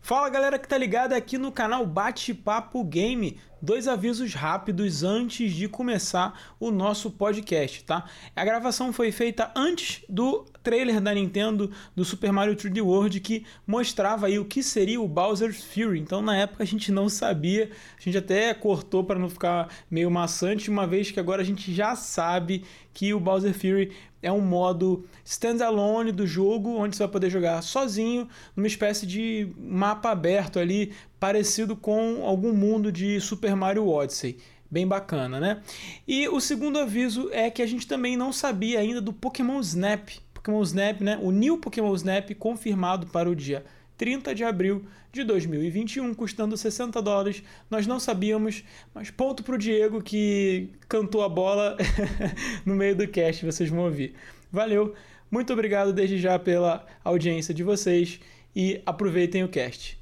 Fala galera que tá ligada aqui no canal Bate-Papo Game. Dois avisos rápidos antes de começar o nosso podcast, tá? A gravação foi feita antes do trailer da Nintendo do Super Mario 3D World que mostrava aí o que seria o Bowser's Fury. Então na época a gente não sabia, a gente até cortou para não ficar meio maçante, uma vez que agora a gente já sabe que o Bowser Fury é um modo standalone do jogo, onde você vai poder jogar sozinho, numa espécie de mapa aberto ali, parecido com algum mundo de Super Mario Odyssey. Bem bacana, né? E o segundo aviso é que a gente também não sabia ainda do Pokémon Snap. Pokémon Snap, né? O New Pokémon Snap confirmado para o dia 30 de abril de 2021, custando 60 dólares. Nós não sabíamos, mas ponto para o Diego que cantou a bola no meio do cast, vocês vão ouvir. Valeu, muito obrigado desde já pela audiência de vocês e aproveitem o cast.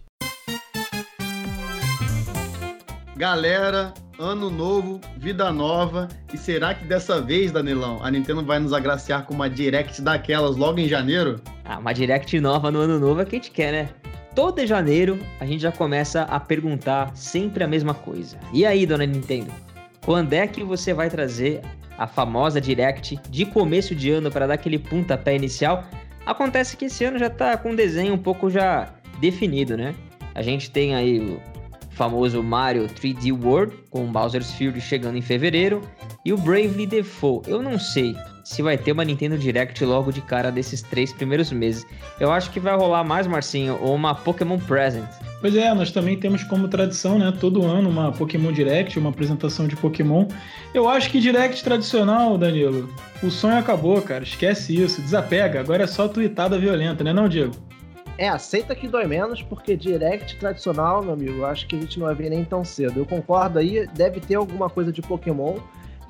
Galera, ano novo, vida nova. E será que dessa vez, Danilão, a Nintendo vai nos agraciar com uma Direct daquelas logo em janeiro? Ah, uma Direct nova no ano novo é que a gente quer, né? Todo janeiro a gente já começa a perguntar sempre a mesma coisa. E aí, dona Nintendo? Quando é que você vai trazer a famosa Direct de começo de ano para dar aquele pontapé inicial? Acontece que esse ano já tá com um desenho um pouco já definido, né? A gente tem aí famoso Mario 3D World, com Bowser's Fury chegando em fevereiro, e o Bravely Default. Eu não sei se vai ter uma Nintendo Direct logo de cara desses três primeiros meses. Eu acho que vai rolar mais, Marcinho, ou uma Pokémon Present. Pois é, nós também temos como tradição, né, todo ano uma Pokémon Direct, uma apresentação de Pokémon. Eu acho que Direct tradicional, Danilo, o sonho acabou, cara. Esquece isso, desapega. Agora é só tweetada violenta, né, não, Diego? É, aceita que dói menos, porque direct tradicional, meu amigo, acho que a gente não vai ver nem tão cedo. Eu concordo aí, deve ter alguma coisa de Pokémon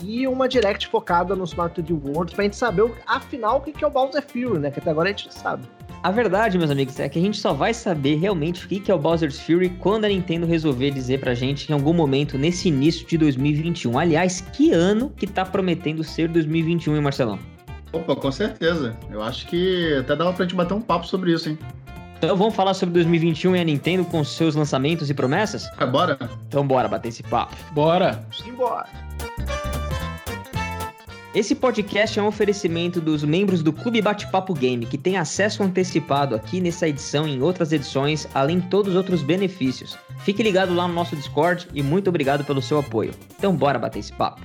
e uma direct focada no Smart 3D World pra gente saber, afinal, o que é o Bowser Fury, né? Que até agora a gente não sabe. A verdade, meus amigos, é que a gente só vai saber realmente o que é o Bowser's Fury quando a Nintendo resolver dizer pra gente em algum momento nesse início de 2021. Aliás, que ano que tá prometendo ser 2021, hein, Marcelão? Opa, com certeza. Eu acho que até dava pra gente bater um papo sobre isso, hein? Então vamos falar sobre 2021 e a Nintendo com seus lançamentos e promessas? É, bora. Então bora bater esse papo. Bora. Simbora. Esse podcast é um oferecimento dos membros do Clube Bate-Papo Game, que tem acesso antecipado aqui nessa edição e em outras edições, além de todos os outros benefícios. Fique ligado lá no nosso Discord e muito obrigado pelo seu apoio. Então bora bater esse papo.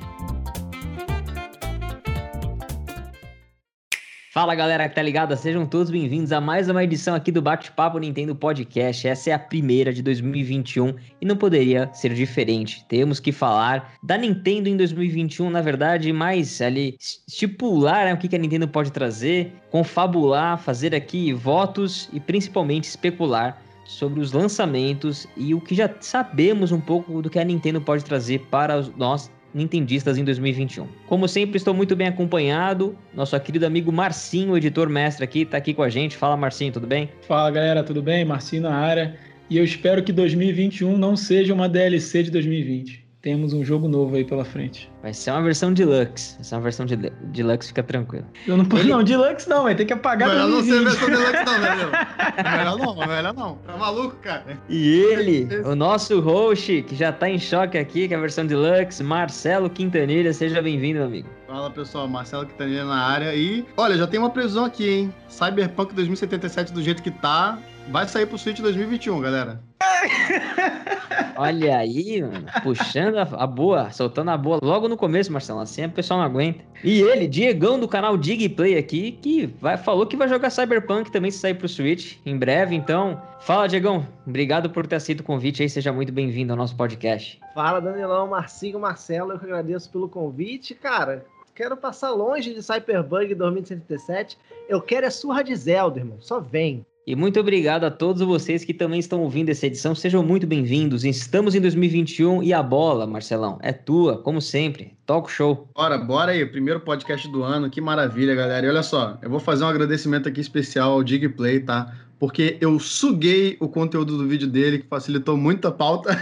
Fala galera que tá ligada, sejam todos bem-vindos a mais uma edição aqui do Bate-Papo Nintendo Podcast. Essa é a primeira de 2021 e não poderia ser diferente. Temos que falar da Nintendo em 2021, na verdade, mais ali estipular né, o que a Nintendo pode trazer, confabular, fazer aqui votos e principalmente especular sobre os lançamentos e o que já sabemos um pouco do que a Nintendo pode trazer para nós nintendistas em 2021. Como sempre, estou muito bem acompanhado. Nosso querido amigo Marcinho, editor mestre aqui, está aqui com a gente. Fala, Marcinho, tudo bem? Fala, galera, tudo bem? Marcinho na área. E eu espero que 2021 não seja uma DLC de 2020 temos um jogo novo aí pela frente. Vai ser uma versão deluxe. Vai ser uma versão de deluxe, fica tranquilo. Eu não posso, Ele... não, deluxe não, vai ter que apagar Melhor não ser versão deluxe não, velho. melhor não, melhor não. Tá maluco, cara? E ele, o nosso host, que já tá em choque aqui, que é a versão deluxe, Marcelo Quintanilha, seja bem-vindo, amigo. Fala, pessoal, Marcelo Quintanilha na área e, olha, já tem uma previsão aqui, hein? Cyberpunk 2077 do jeito que tá, vai sair pro Switch 2021, galera. Olha aí, mano, puxando a, a, boa, soltando a boa logo no começo, Marcelo. Assim o pessoal não aguenta. E ele, Diegão do canal Dig Play aqui, que vai, falou que vai jogar Cyberpunk também se sair pro Switch em breve. Então, fala, Diegão. Obrigado por ter aceito o convite aí. Seja muito bem-vindo ao nosso podcast. Fala, Danilão, Marcinho, Marcelo. Eu que agradeço pelo convite, cara. Quero passar longe de Cyberpunk 2077. Eu quero é surra de Zelda, irmão. Só vem. E muito obrigado a todos vocês que também estão ouvindo essa edição. Sejam muito bem-vindos. Estamos em 2021 e a bola, Marcelão, é tua, como sempre. Talk show. Bora, bora aí. Primeiro podcast do ano. Que maravilha, galera. E olha só, eu vou fazer um agradecimento aqui especial ao Digplay, tá? Porque eu suguei o conteúdo do vídeo dele, que facilitou muito a pauta.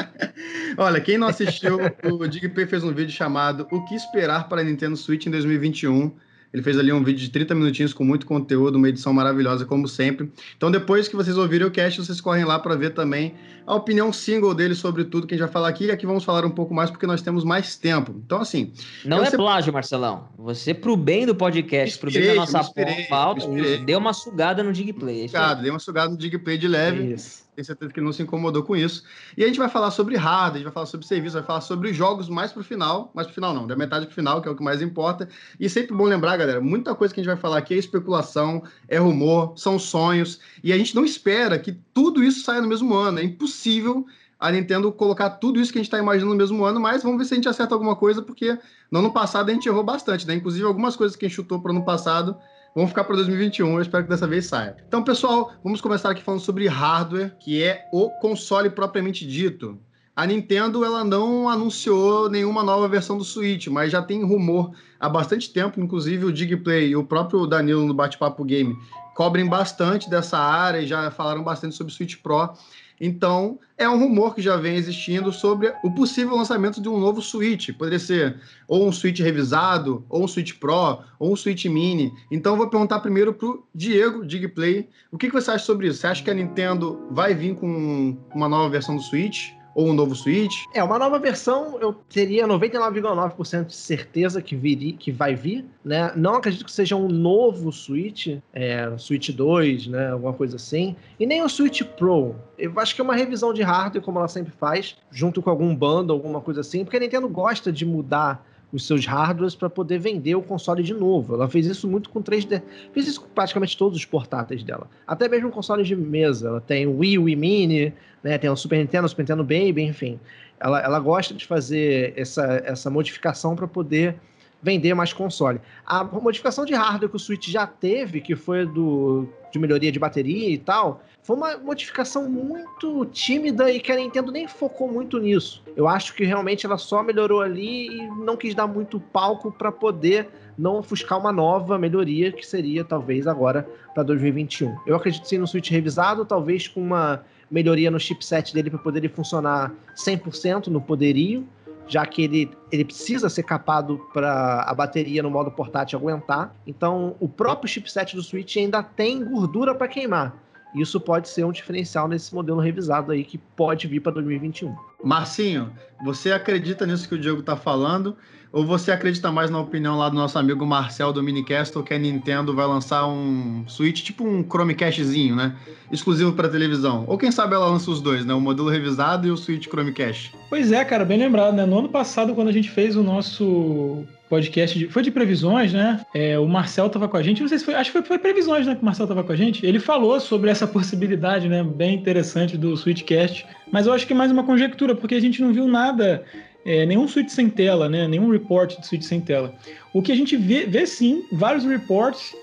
Olha, quem não assistiu, o Digplay fez um vídeo chamado O que esperar para a Nintendo Switch em 2021. Ele fez ali um vídeo de 30 minutinhos com muito conteúdo, uma edição maravilhosa, como sempre. Então, depois que vocês ouvirem o cast, vocês correm lá para ver também a opinião single dele sobre tudo que a gente vai falar aqui. E aqui vamos falar um pouco mais porque nós temos mais tempo. Então, assim. Não é plágio, Marcelão. Você, pro bem do podcast, pro bem da nossa pauta, deu uma sugada no Digplay. É deu uma sugada no Digplay de leve. Isso. Tenho certeza que ele não se incomodou com isso. E a gente vai falar sobre hardware, a gente vai falar sobre serviço, vai falar sobre jogos mais pro final, mais pro final não, da metade pro final, que é o que mais importa. E sempre bom lembrar, galera, muita coisa que a gente vai falar aqui é especulação, é rumor, são sonhos, e a gente não espera que tudo isso saia no mesmo ano. É impossível a Nintendo colocar tudo isso que a gente está imaginando no mesmo ano, mas vamos ver se a gente acerta alguma coisa, porque no ano passado a gente errou bastante, né? Inclusive algumas coisas que a gente chutou para o ano passado Vamos ficar para 2021, eu espero que dessa vez saia. Então, pessoal, vamos começar aqui falando sobre hardware, que é o console propriamente dito. A Nintendo ela não anunciou nenhuma nova versão do Switch, mas já tem rumor há bastante tempo, inclusive o Digplay e o próprio Danilo no Bate-Papo Game cobrem bastante dessa área e já falaram bastante sobre o Switch Pro. Então, é um rumor que já vem existindo sobre o possível lançamento de um novo Switch. Poderia ser ou um Switch revisado, ou um Switch Pro, ou um Switch Mini. Então, eu vou perguntar primeiro para o Diego, Digplay, o que, que você acha sobre isso? Você acha que a Nintendo vai vir com uma nova versão do Switch? Ou um novo Switch? É, uma nova versão eu teria 99,9% de certeza que, viria, que vai vir, né? Não acredito que seja um novo Switch, é, Switch 2, né? Alguma coisa assim. E nem o Switch Pro. Eu acho que é uma revisão de hardware, como ela sempre faz, junto com algum bundle, alguma coisa assim, porque a Nintendo gosta de mudar os seus hardwares para poder vender o console de novo. Ela fez isso muito com 3D. Fez isso com praticamente todos os portáteis dela. Até mesmo consoles de mesa. Ela tem o Wii, o Wii Mini, né? tem o Super Nintendo, o Super Nintendo Baby, enfim. Ela, ela gosta de fazer essa, essa modificação para poder vender mais console. A modificação de hardware que o Switch já teve, que foi do de melhoria de bateria e tal, foi uma modificação muito tímida e que a Nintendo nem focou muito nisso. Eu acho que realmente ela só melhorou ali e não quis dar muito palco para poder não ofuscar uma nova melhoria que seria talvez agora para 2021. Eu acredito sim no Switch revisado, talvez com uma melhoria no chipset dele para poder ele funcionar 100% no poderio, já que ele, ele precisa ser capado para a bateria no modo portátil aguentar. Então, o próprio chipset do Switch ainda tem gordura para queimar. Isso pode ser um diferencial nesse modelo revisado aí que pode vir para 2021. Marcinho, você acredita nisso que o Diego está falando? Ou você acredita mais na opinião lá do nosso amigo Marcel do Minicastle que a Nintendo vai lançar um Switch, tipo um Chromecastzinho, né? Exclusivo para televisão. Ou quem sabe ela lança os dois, né? O modelo revisado e o Switch Chromecast. Pois é, cara, bem lembrado, né? No ano passado, quando a gente fez o nosso podcast de, foi de previsões, né? É, o Marcel tava com a gente, não sei se foi, acho que foi, foi previsões, né? Que o Marcel tava com a gente. Ele falou sobre essa possibilidade, né? Bem interessante do Switchcast, mas eu acho que é mais uma conjectura, porque a gente não viu nada, é, nenhum Switch sem tela, né? Nenhum report de Switch sem tela. O que a gente vê, vê sim, vários reports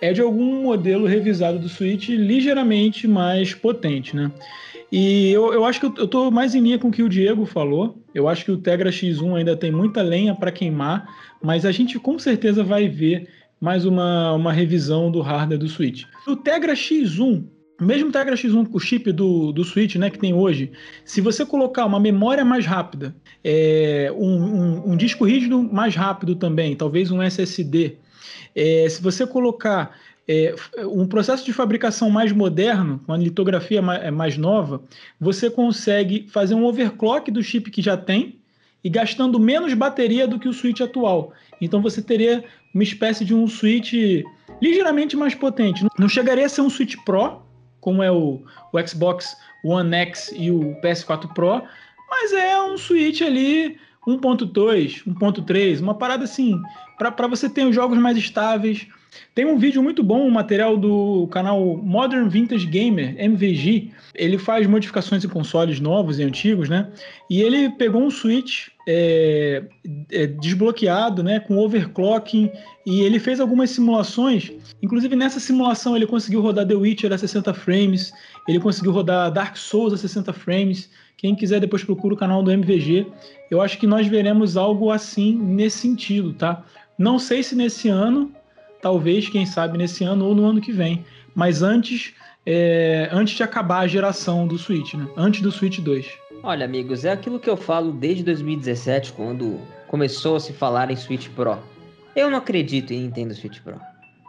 é de algum modelo revisado do Switch ligeiramente mais potente, né? E eu, eu acho que eu, tô mais em linha com o que o Diego falou. Eu acho que o Tegra X1 ainda tem muita lenha para queimar, mas a gente com certeza vai ver mais uma, uma revisão do hardware do Switch. O Tegra X1, mesmo o Tegra X1, o chip do, do Switch né, que tem hoje, se você colocar uma memória mais rápida, é, um, um, um disco rígido mais rápido também, talvez um SSD, é, se você colocar é, um processo de fabricação mais moderno, uma litografia é, mais nova, você consegue fazer um overclock do chip que já tem e gastando menos bateria do que o switch atual. Então você teria uma espécie de um switch ligeiramente mais potente. Não chegaria a ser um switch Pro, como é o, o Xbox One X e o PS4 Pro, mas é um switch ali 1.2, 1.3, uma parada assim, para você ter os jogos mais estáveis, tem um vídeo muito bom, um material do canal Modern Vintage Gamer, MVG. Ele faz modificações em consoles novos e antigos, né? E ele pegou um Switch é, é, desbloqueado, né? Com overclocking. E ele fez algumas simulações. Inclusive, nessa simulação, ele conseguiu rodar The Witcher a 60 frames. Ele conseguiu rodar Dark Souls a 60 frames. Quem quiser, depois procura o canal do MVG. Eu acho que nós veremos algo assim nesse sentido, tá? Não sei se nesse ano, talvez, quem sabe, nesse ano ou no ano que vem. Mas antes, é, antes de acabar a geração do Switch, né? Antes do Switch 2. Olha, amigos, é aquilo que eu falo desde 2017, quando começou a se falar em Switch Pro. Eu não acredito em Nintendo Switch Pro.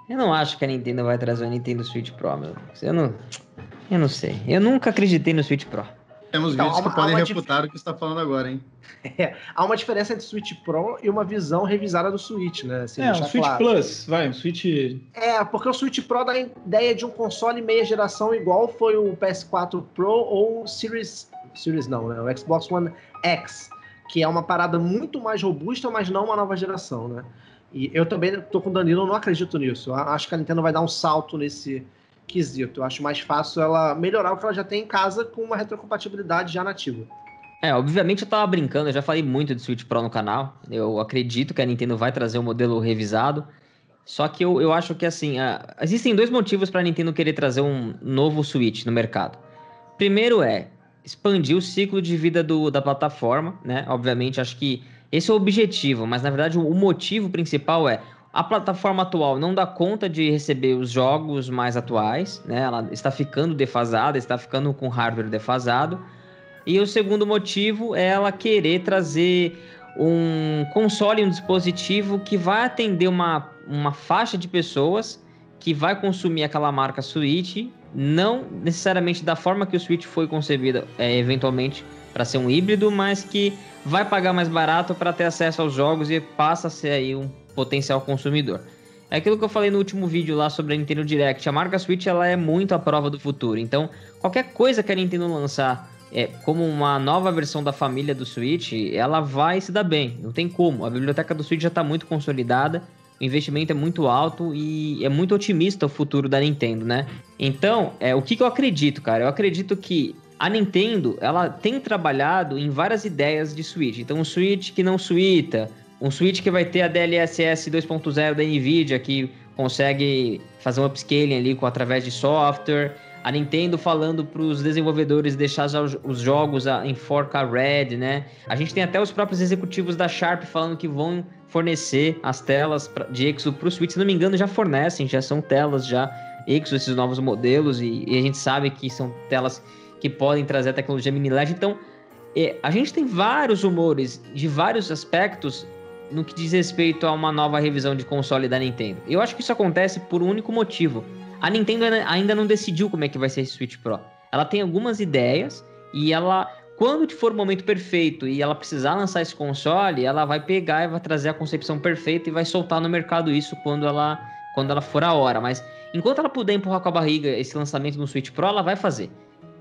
Eu não acho que a Nintendo vai trazer o Nintendo Switch Pro, meu. Eu não, eu não sei. Eu nunca acreditei no Switch Pro. Temos então, vídeos uma, que podem refutar dif... o que você está falando agora, hein? É, há uma diferença entre o Switch Pro e uma visão revisada do Switch, né? Assim, é, um Switch claro. Plus, vai, um Switch... É, porque o Switch Pro dá a ideia de um console meia geração igual foi o PS4 Pro ou o Series... Series não, né? O Xbox One X, que é uma parada muito mais robusta, mas não uma nova geração, né? E eu também tô com o Danilo, não acredito nisso. Eu acho que a Nintendo vai dar um salto nesse quesito. Eu acho mais fácil ela melhorar o que ela já tem em casa com uma retrocompatibilidade já nativa. É, obviamente eu tava brincando, eu já falei muito de Switch Pro no canal. Eu acredito que a Nintendo vai trazer um modelo revisado. Só que eu, eu acho que assim, uh, existem dois motivos para a Nintendo querer trazer um novo Switch no mercado. Primeiro é expandir o ciclo de vida do, da plataforma, né? Obviamente, acho que esse é o objetivo, mas na verdade o motivo principal é a plataforma atual não dá conta de receber os jogos mais atuais, né? Ela está ficando defasada, está ficando com hardware defasado. E o segundo motivo é ela querer trazer um console, um dispositivo que vai atender uma, uma faixa de pessoas que vai consumir aquela marca Switch, não necessariamente da forma que o Switch foi concebida, é, eventualmente para ser um híbrido, mas que vai pagar mais barato para ter acesso aos jogos e passa a ser aí um potencial consumidor. É aquilo que eu falei no último vídeo lá sobre a Nintendo Direct. A marca Switch ela é muito a prova do futuro. Então, qualquer coisa que a Nintendo lançar é, como uma nova versão da família do Switch, ela vai se dar bem. Não tem como. A biblioteca do Switch já está muito consolidada. O investimento é muito alto e é muito otimista o futuro da Nintendo, né? Então, é, o que, que eu acredito, cara? Eu acredito que a Nintendo, ela tem trabalhado em várias ideias de Switch. Então, um Switch que não suíta, um Switch que vai ter a DLSS 2.0 da NVIDIA, que consegue fazer um upscaling ali com, através de software. A Nintendo falando para os desenvolvedores deixar os jogos em 4K Red, né? A gente tem até os próprios executivos da Sharp falando que vão fornecer as telas de Exo para o Switch. Se não me engano, já fornecem, já são telas já Exo, esses novos modelos, e, e a gente sabe que são telas que podem trazer a tecnologia mini LED. Então, é, a gente tem vários rumores de vários aspectos no que diz respeito a uma nova revisão de console da Nintendo. Eu acho que isso acontece por um único motivo. A Nintendo ainda não decidiu como é que vai ser esse Switch Pro. Ela tem algumas ideias e ela, quando for o momento perfeito e ela precisar lançar esse console, ela vai pegar e vai trazer a concepção perfeita e vai soltar no mercado isso quando ela, quando ela for a hora. Mas enquanto ela puder empurrar com a barriga esse lançamento no Switch Pro, ela vai fazer.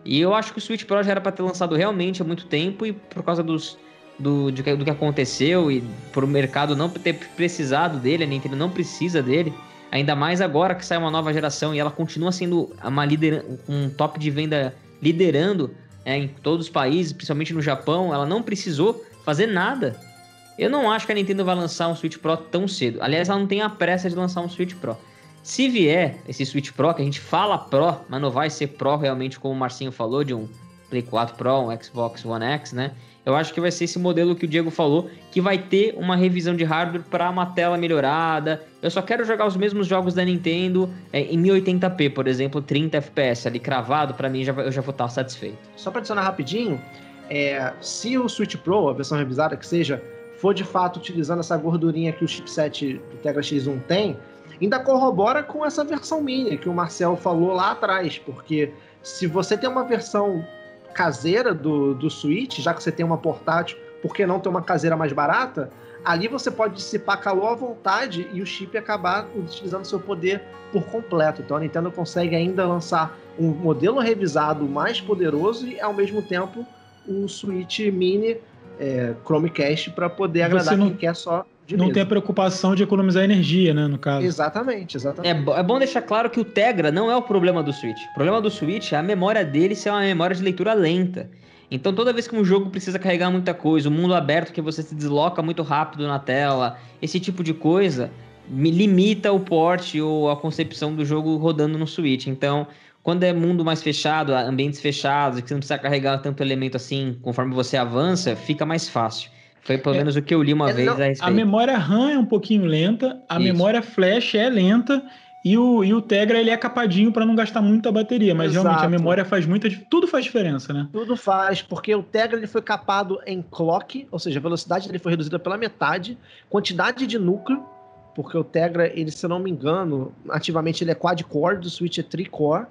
E eu acho que o Switch Pro já era para ter lançado realmente há muito tempo e por causa dos do, de, do que aconteceu e por o mercado não ter precisado dele, a Nintendo não precisa dele. Ainda mais agora que sai uma nova geração e ela continua sendo uma líder, um top de venda liderando é, em todos os países, principalmente no Japão. Ela não precisou fazer nada. Eu não acho que a Nintendo vai lançar um Switch Pro tão cedo. Aliás, ela não tem a pressa de lançar um Switch Pro. Se vier esse Switch Pro, que a gente fala Pro, mas não vai ser Pro realmente, como o Marcinho falou, de um Play 4 Pro, um Xbox One X, né? Eu acho que vai ser esse modelo que o Diego falou, que vai ter uma revisão de hardware para uma tela melhorada. Eu só quero jogar os mesmos jogos da Nintendo é, em 1080p, por exemplo, 30 FPS ali cravado, para mim já, eu já vou estar satisfeito. Só para adicionar rapidinho, é, se o Switch Pro, a versão revisada que seja, for de fato utilizando essa gordurinha que o chipset do Tegra X1 tem, ainda corrobora com essa versão mini que o Marcel falou lá atrás, porque se você tem uma versão caseira do, do Switch, já que você tem uma portátil, por que não ter uma caseira mais barata? Ali você pode dissipar calor à vontade e o chip acabar utilizando seu poder por completo. Então a Nintendo consegue ainda lançar um modelo revisado mais poderoso e ao mesmo tempo um Switch Mini é, Chromecast para poder agradar não... quem quer só não tem a preocupação de economizar energia, né, no caso. Exatamente, exatamente. É, é, bom deixar claro que o Tegra não é o problema do Switch. O problema do Switch é a memória dele ser uma memória de leitura lenta. Então toda vez que um jogo precisa carregar muita coisa, o um mundo aberto que você se desloca muito rápido na tela, esse tipo de coisa me limita o porte ou a concepção do jogo rodando no Switch. Então, quando é mundo mais fechado, ambientes fechados, que você não precisa carregar tanto elemento assim conforme você avança, fica mais fácil. Foi pelo é, menos o que eu li uma é, vez não, a respeito. A memória RAM é um pouquinho lenta, a Isso. memória flash é lenta e o, e o Tegra ele é capadinho para não gastar muita bateria, mas Exato. realmente a memória faz muita tudo faz diferença, né? Tudo faz, porque o Tegra ele foi capado em clock, ou seja, a velocidade dele foi reduzida pela metade, quantidade de núcleo porque o Tegra, ele, se eu não me engano, ativamente ele é quad-core, do Switch é tri-core,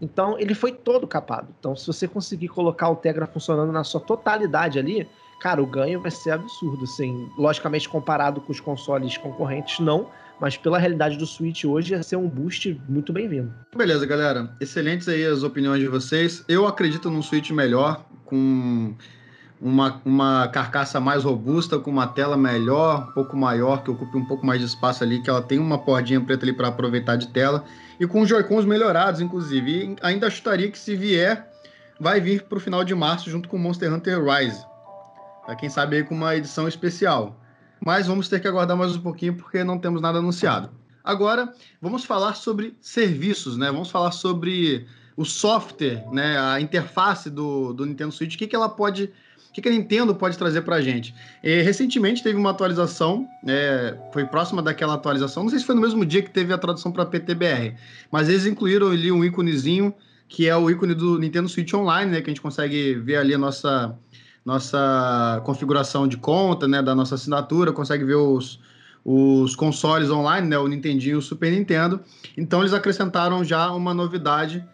então ele foi todo capado. Então se você conseguir colocar o Tegra funcionando na sua totalidade ali, cara, o ganho vai ser absurdo, assim, logicamente comparado com os consoles concorrentes, não, mas pela realidade do Switch hoje ia ser um boost muito bem-vindo. Beleza, galera. Excelentes aí as opiniões de vocês. Eu acredito num Switch melhor, com uma, uma carcaça mais robusta, com uma tela melhor, um pouco maior, que ocupe um pouco mais de espaço ali, que ela tem uma bordinha preta ali para aproveitar de tela, e com Joy-Cons melhorados, inclusive. E ainda chutaria que se vier, vai vir para o final de março junto com Monster Hunter Rise. Pra quem sabe aí com uma edição especial. Mas vamos ter que aguardar mais um pouquinho porque não temos nada anunciado. Agora, vamos falar sobre serviços, né? Vamos falar sobre o software, né? A interface do, do Nintendo Switch, o que, que ela pode o que, que a Nintendo pode trazer para a gente? E, recentemente teve uma atualização, é, foi próxima daquela atualização, não sei se foi no mesmo dia que teve a tradução para PTBR, mas eles incluíram ali um íconezinho que é o ícone do Nintendo Switch Online, né, que a gente consegue ver ali a nossa, nossa configuração de conta, né, da nossa assinatura, consegue ver os, os consoles online, né, o Nintendinho e o Super Nintendo. Então eles acrescentaram já uma novidade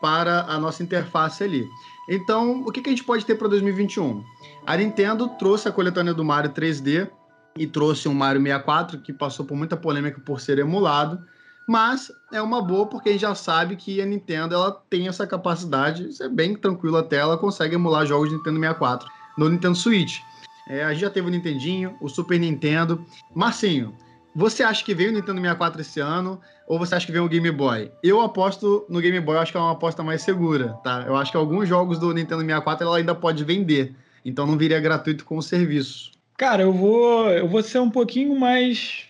para a nossa interface ali. Então, o que, que a gente pode ter para 2021? A Nintendo trouxe a coletânea do Mario 3D e trouxe um Mario 64 que passou por muita polêmica por ser emulado, mas é uma boa porque a gente já sabe que a Nintendo ela tem essa capacidade, isso é bem tranquilo até, ela consegue emular jogos de Nintendo 64 no Nintendo Switch. É, a gente já teve o Nintendinho, o Super Nintendo. Marcinho, você acha que veio o Nintendo 64 esse ano ou você acha que veio o Game Boy? Eu aposto no Game Boy, eu acho que é uma aposta mais segura, tá? Eu acho que alguns jogos do Nintendo 64 ela ainda pode vender, então não viria gratuito com o serviço. Cara, eu vou, eu vou ser um pouquinho mais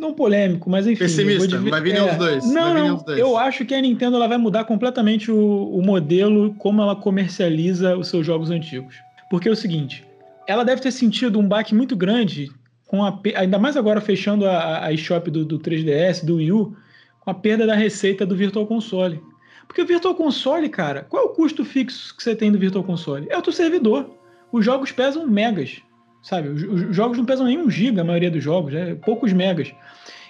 não polêmico, mas enfim. Pessimista, vai vir é, os dois. Não, não, dois. eu acho que a Nintendo ela vai mudar completamente o, o modelo, como ela comercializa os seus jogos antigos. Porque é o seguinte, ela deve ter sentido um baque muito grande com a, ainda mais agora fechando a, a eShop do, do 3DS, do Wii U, com a perda da receita do Virtual Console. Porque o Virtual Console, cara, qual é o custo fixo que você tem do Virtual Console? É o teu servidor. Os jogos pesam megas, sabe? Os, os jogos não pesam nem um giga, a maioria dos jogos, é poucos megas.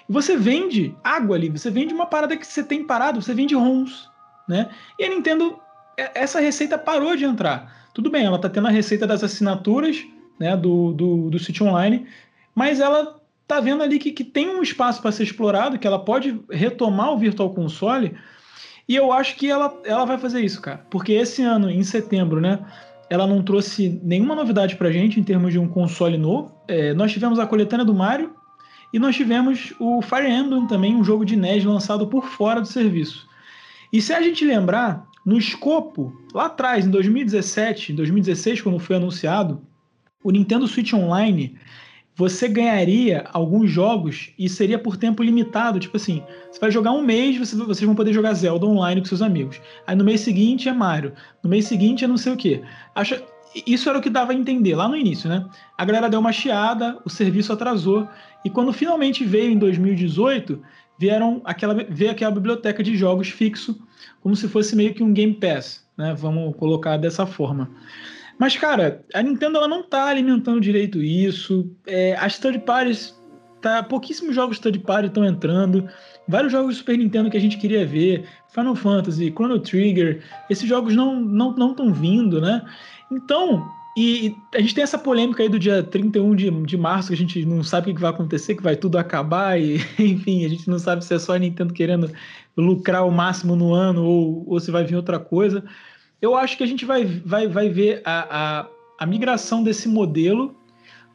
E você vende água ali, você vende uma parada que você tem parado, você vende ROMs, né? E a Nintendo, é, essa receita parou de entrar. Tudo bem, ela tá tendo a receita das assinaturas, né, do, do, do City Online, mas ela tá vendo ali que, que tem um espaço para ser explorado, que ela pode retomar o Virtual Console, e eu acho que ela, ela vai fazer isso, cara. Porque esse ano, em setembro, né, ela não trouxe nenhuma novidade pra gente em termos de um console novo. É, nós tivemos a coletânea do Mario, e nós tivemos o Fire Emblem também, um jogo de NES lançado por fora do serviço. E se a gente lembrar, no escopo, lá atrás, em 2017, 2016, quando foi anunciado, o Nintendo Switch Online você ganharia alguns jogos e seria por tempo limitado. Tipo assim, você vai jogar um mês, você, vocês vão poder jogar Zelda online com seus amigos. Aí no mês seguinte é Mario. No mês seguinte é não sei o quê. Acha, isso era o que dava a entender lá no início, né? A galera deu uma chiada, o serviço atrasou. E quando finalmente veio em 2018, vieram aquela, veio aquela biblioteca de jogos fixo, como se fosse meio que um Game Pass, né? Vamos colocar dessa forma. Mas, cara, a Nintendo ela não tá alimentando direito isso. É, as third parties, tá, pouquíssimos jogos third party estão entrando. Vários jogos Super Nintendo que a gente queria ver, Final Fantasy, Chrono Trigger, esses jogos não estão não, não vindo, né? Então, e a gente tem essa polêmica aí do dia 31 de, de março, que a gente não sabe o que vai acontecer, que vai tudo acabar, e enfim, a gente não sabe se é só a Nintendo querendo lucrar o máximo no ano ou, ou se vai vir outra coisa eu acho que a gente vai, vai, vai ver a, a, a migração desse modelo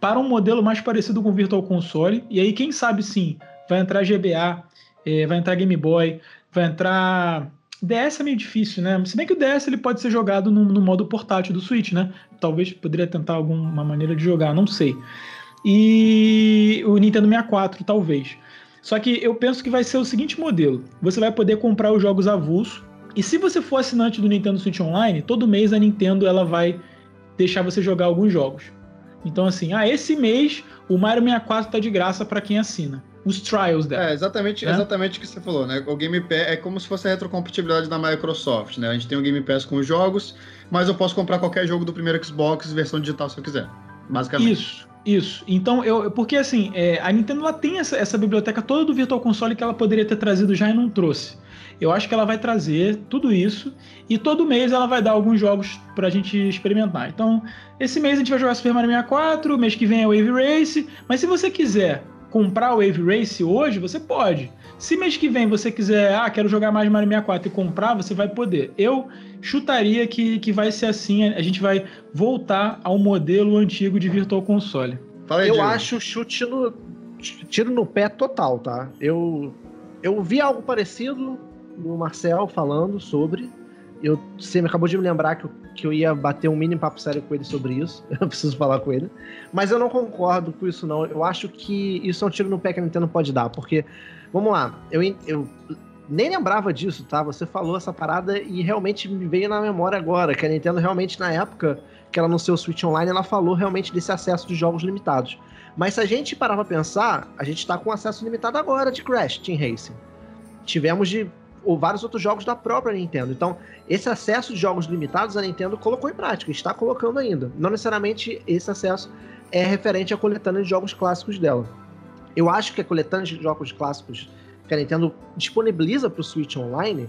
para um modelo mais parecido com o Virtual Console. E aí, quem sabe sim, vai entrar GBA, é, vai entrar Game Boy, vai entrar. DS é meio difícil, né? Se bem que o DS ele pode ser jogado no, no modo portátil do Switch, né? Talvez poderia tentar alguma maneira de jogar, não sei. E o Nintendo 64, talvez. Só que eu penso que vai ser o seguinte modelo: você vai poder comprar os jogos avulso e se você for assinante do Nintendo Switch Online, todo mês a Nintendo ela vai deixar você jogar alguns jogos. Então assim, ah, esse mês o Mario 64 tá de graça para quem assina. Os trials dela. É, exatamente, né? exatamente o que você falou, né? O Game Pass é como se fosse a retrocompatibilidade da Microsoft, né? A gente tem o Game Pass com os jogos, mas eu posso comprar qualquer jogo do primeiro Xbox versão digital se eu quiser. Basicamente. Isso. Isso. Então, eu, porque assim, é, a Nintendo ela tem essa, essa biblioteca toda do Virtual Console que ela poderia ter trazido já e não trouxe. Eu acho que ela vai trazer tudo isso e todo mês ela vai dar alguns jogos pra gente experimentar. Então, esse mês a gente vai jogar Super Mario 64, mês que vem é Wave Race, mas se você quiser comprar o Wave Race hoje, você pode. Se mês que vem você quiser, ah, quero jogar mais Mario 64 e comprar, você vai poder. Eu chutaria que, que vai ser assim, a gente vai voltar ao modelo antigo de Virtual Console. Aí, eu Diego. acho chute no tiro no pé total, tá? Eu eu vi algo parecido no Marcel falando sobre. Eu, você me acabou de me lembrar que eu, que eu ia bater um mini papo sério com ele sobre isso. Eu preciso falar com ele. Mas eu não concordo com isso, não. Eu acho que isso é um tiro no pé que a Nintendo pode dar. Porque, vamos lá, eu, eu nem lembrava disso, tá? Você falou essa parada e realmente me veio na memória agora. Que a Nintendo realmente, na época que ela anunciou o Switch Online, ela falou realmente desse acesso de jogos limitados. Mas se a gente parar pra pensar, a gente tá com acesso limitado agora de Crash Team Racing. Tivemos de ou vários outros jogos da própria Nintendo. Então, esse acesso de jogos limitados a Nintendo colocou em prática, está colocando ainda. Não necessariamente esse acesso é referente à coletânea de jogos clássicos dela. Eu acho que a coletânea de jogos clássicos que a Nintendo disponibiliza para o Switch Online,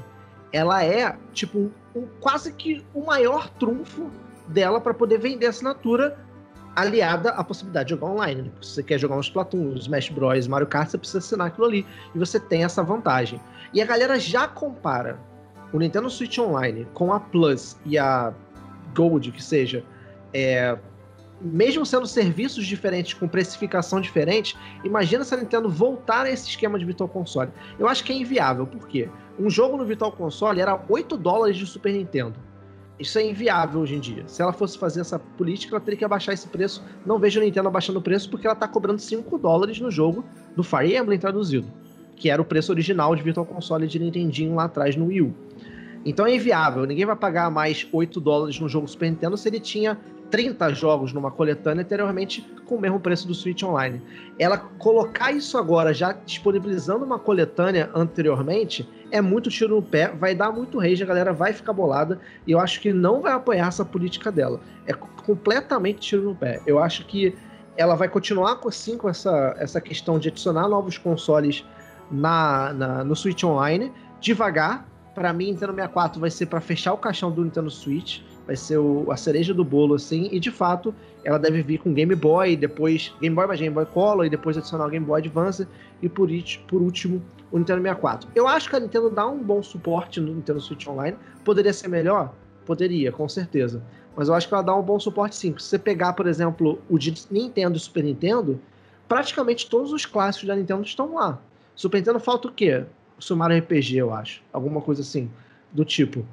ela é tipo um, quase que o maior trunfo dela para poder vender assinatura aliada à possibilidade de jogar online. Né? Se você quer jogar uns Splatoon, Smash Bros, Mario Kart, você precisa assinar aquilo ali e você tem essa vantagem. E a galera já compara o Nintendo Switch Online com a Plus e a Gold, que seja, é, mesmo sendo serviços diferentes, com precificação diferente, imagina se a Nintendo voltar a esse esquema de Virtual Console. Eu acho que é inviável, por quê? Um jogo no Virtual Console era 8 dólares de Super Nintendo. Isso é inviável hoje em dia. Se ela fosse fazer essa política, ela teria que abaixar esse preço. Não vejo a Nintendo abaixando o preço porque ela está cobrando 5 dólares no jogo do Fire Emblem traduzido que era o preço original de Virtual Console de Nintendinho lá atrás no Wii U. Então é inviável, ninguém vai pagar mais 8 dólares no jogo Super Nintendo se ele tinha 30 jogos numa coletânea anteriormente com o mesmo preço do Switch Online. Ela colocar isso agora, já disponibilizando uma coletânea anteriormente, é muito tiro no pé, vai dar muito rage, a galera vai ficar bolada e eu acho que não vai apoiar essa política dela. É completamente tiro no pé. Eu acho que ela vai continuar assim com essa, essa questão de adicionar novos consoles na, na, no Switch Online, devagar. Para mim, Nintendo 64 vai ser para fechar o caixão do Nintendo Switch, vai ser o, a cereja do bolo, assim, e de fato ela deve vir com Game Boy, depois Game Boy mais Game Boy Color, e depois adicionar o Game Boy Advance, e por, por último o Nintendo 64. Eu acho que a Nintendo dá um bom suporte no Nintendo Switch Online, poderia ser melhor? Poderia, com certeza. Mas eu acho que ela dá um bom suporte sim. Se você pegar, por exemplo, o de Nintendo e Super Nintendo, praticamente todos os clássicos da Nintendo estão lá. Super Nintendo falta o quê? O Super RPG, eu acho. Alguma coisa assim, do tipo.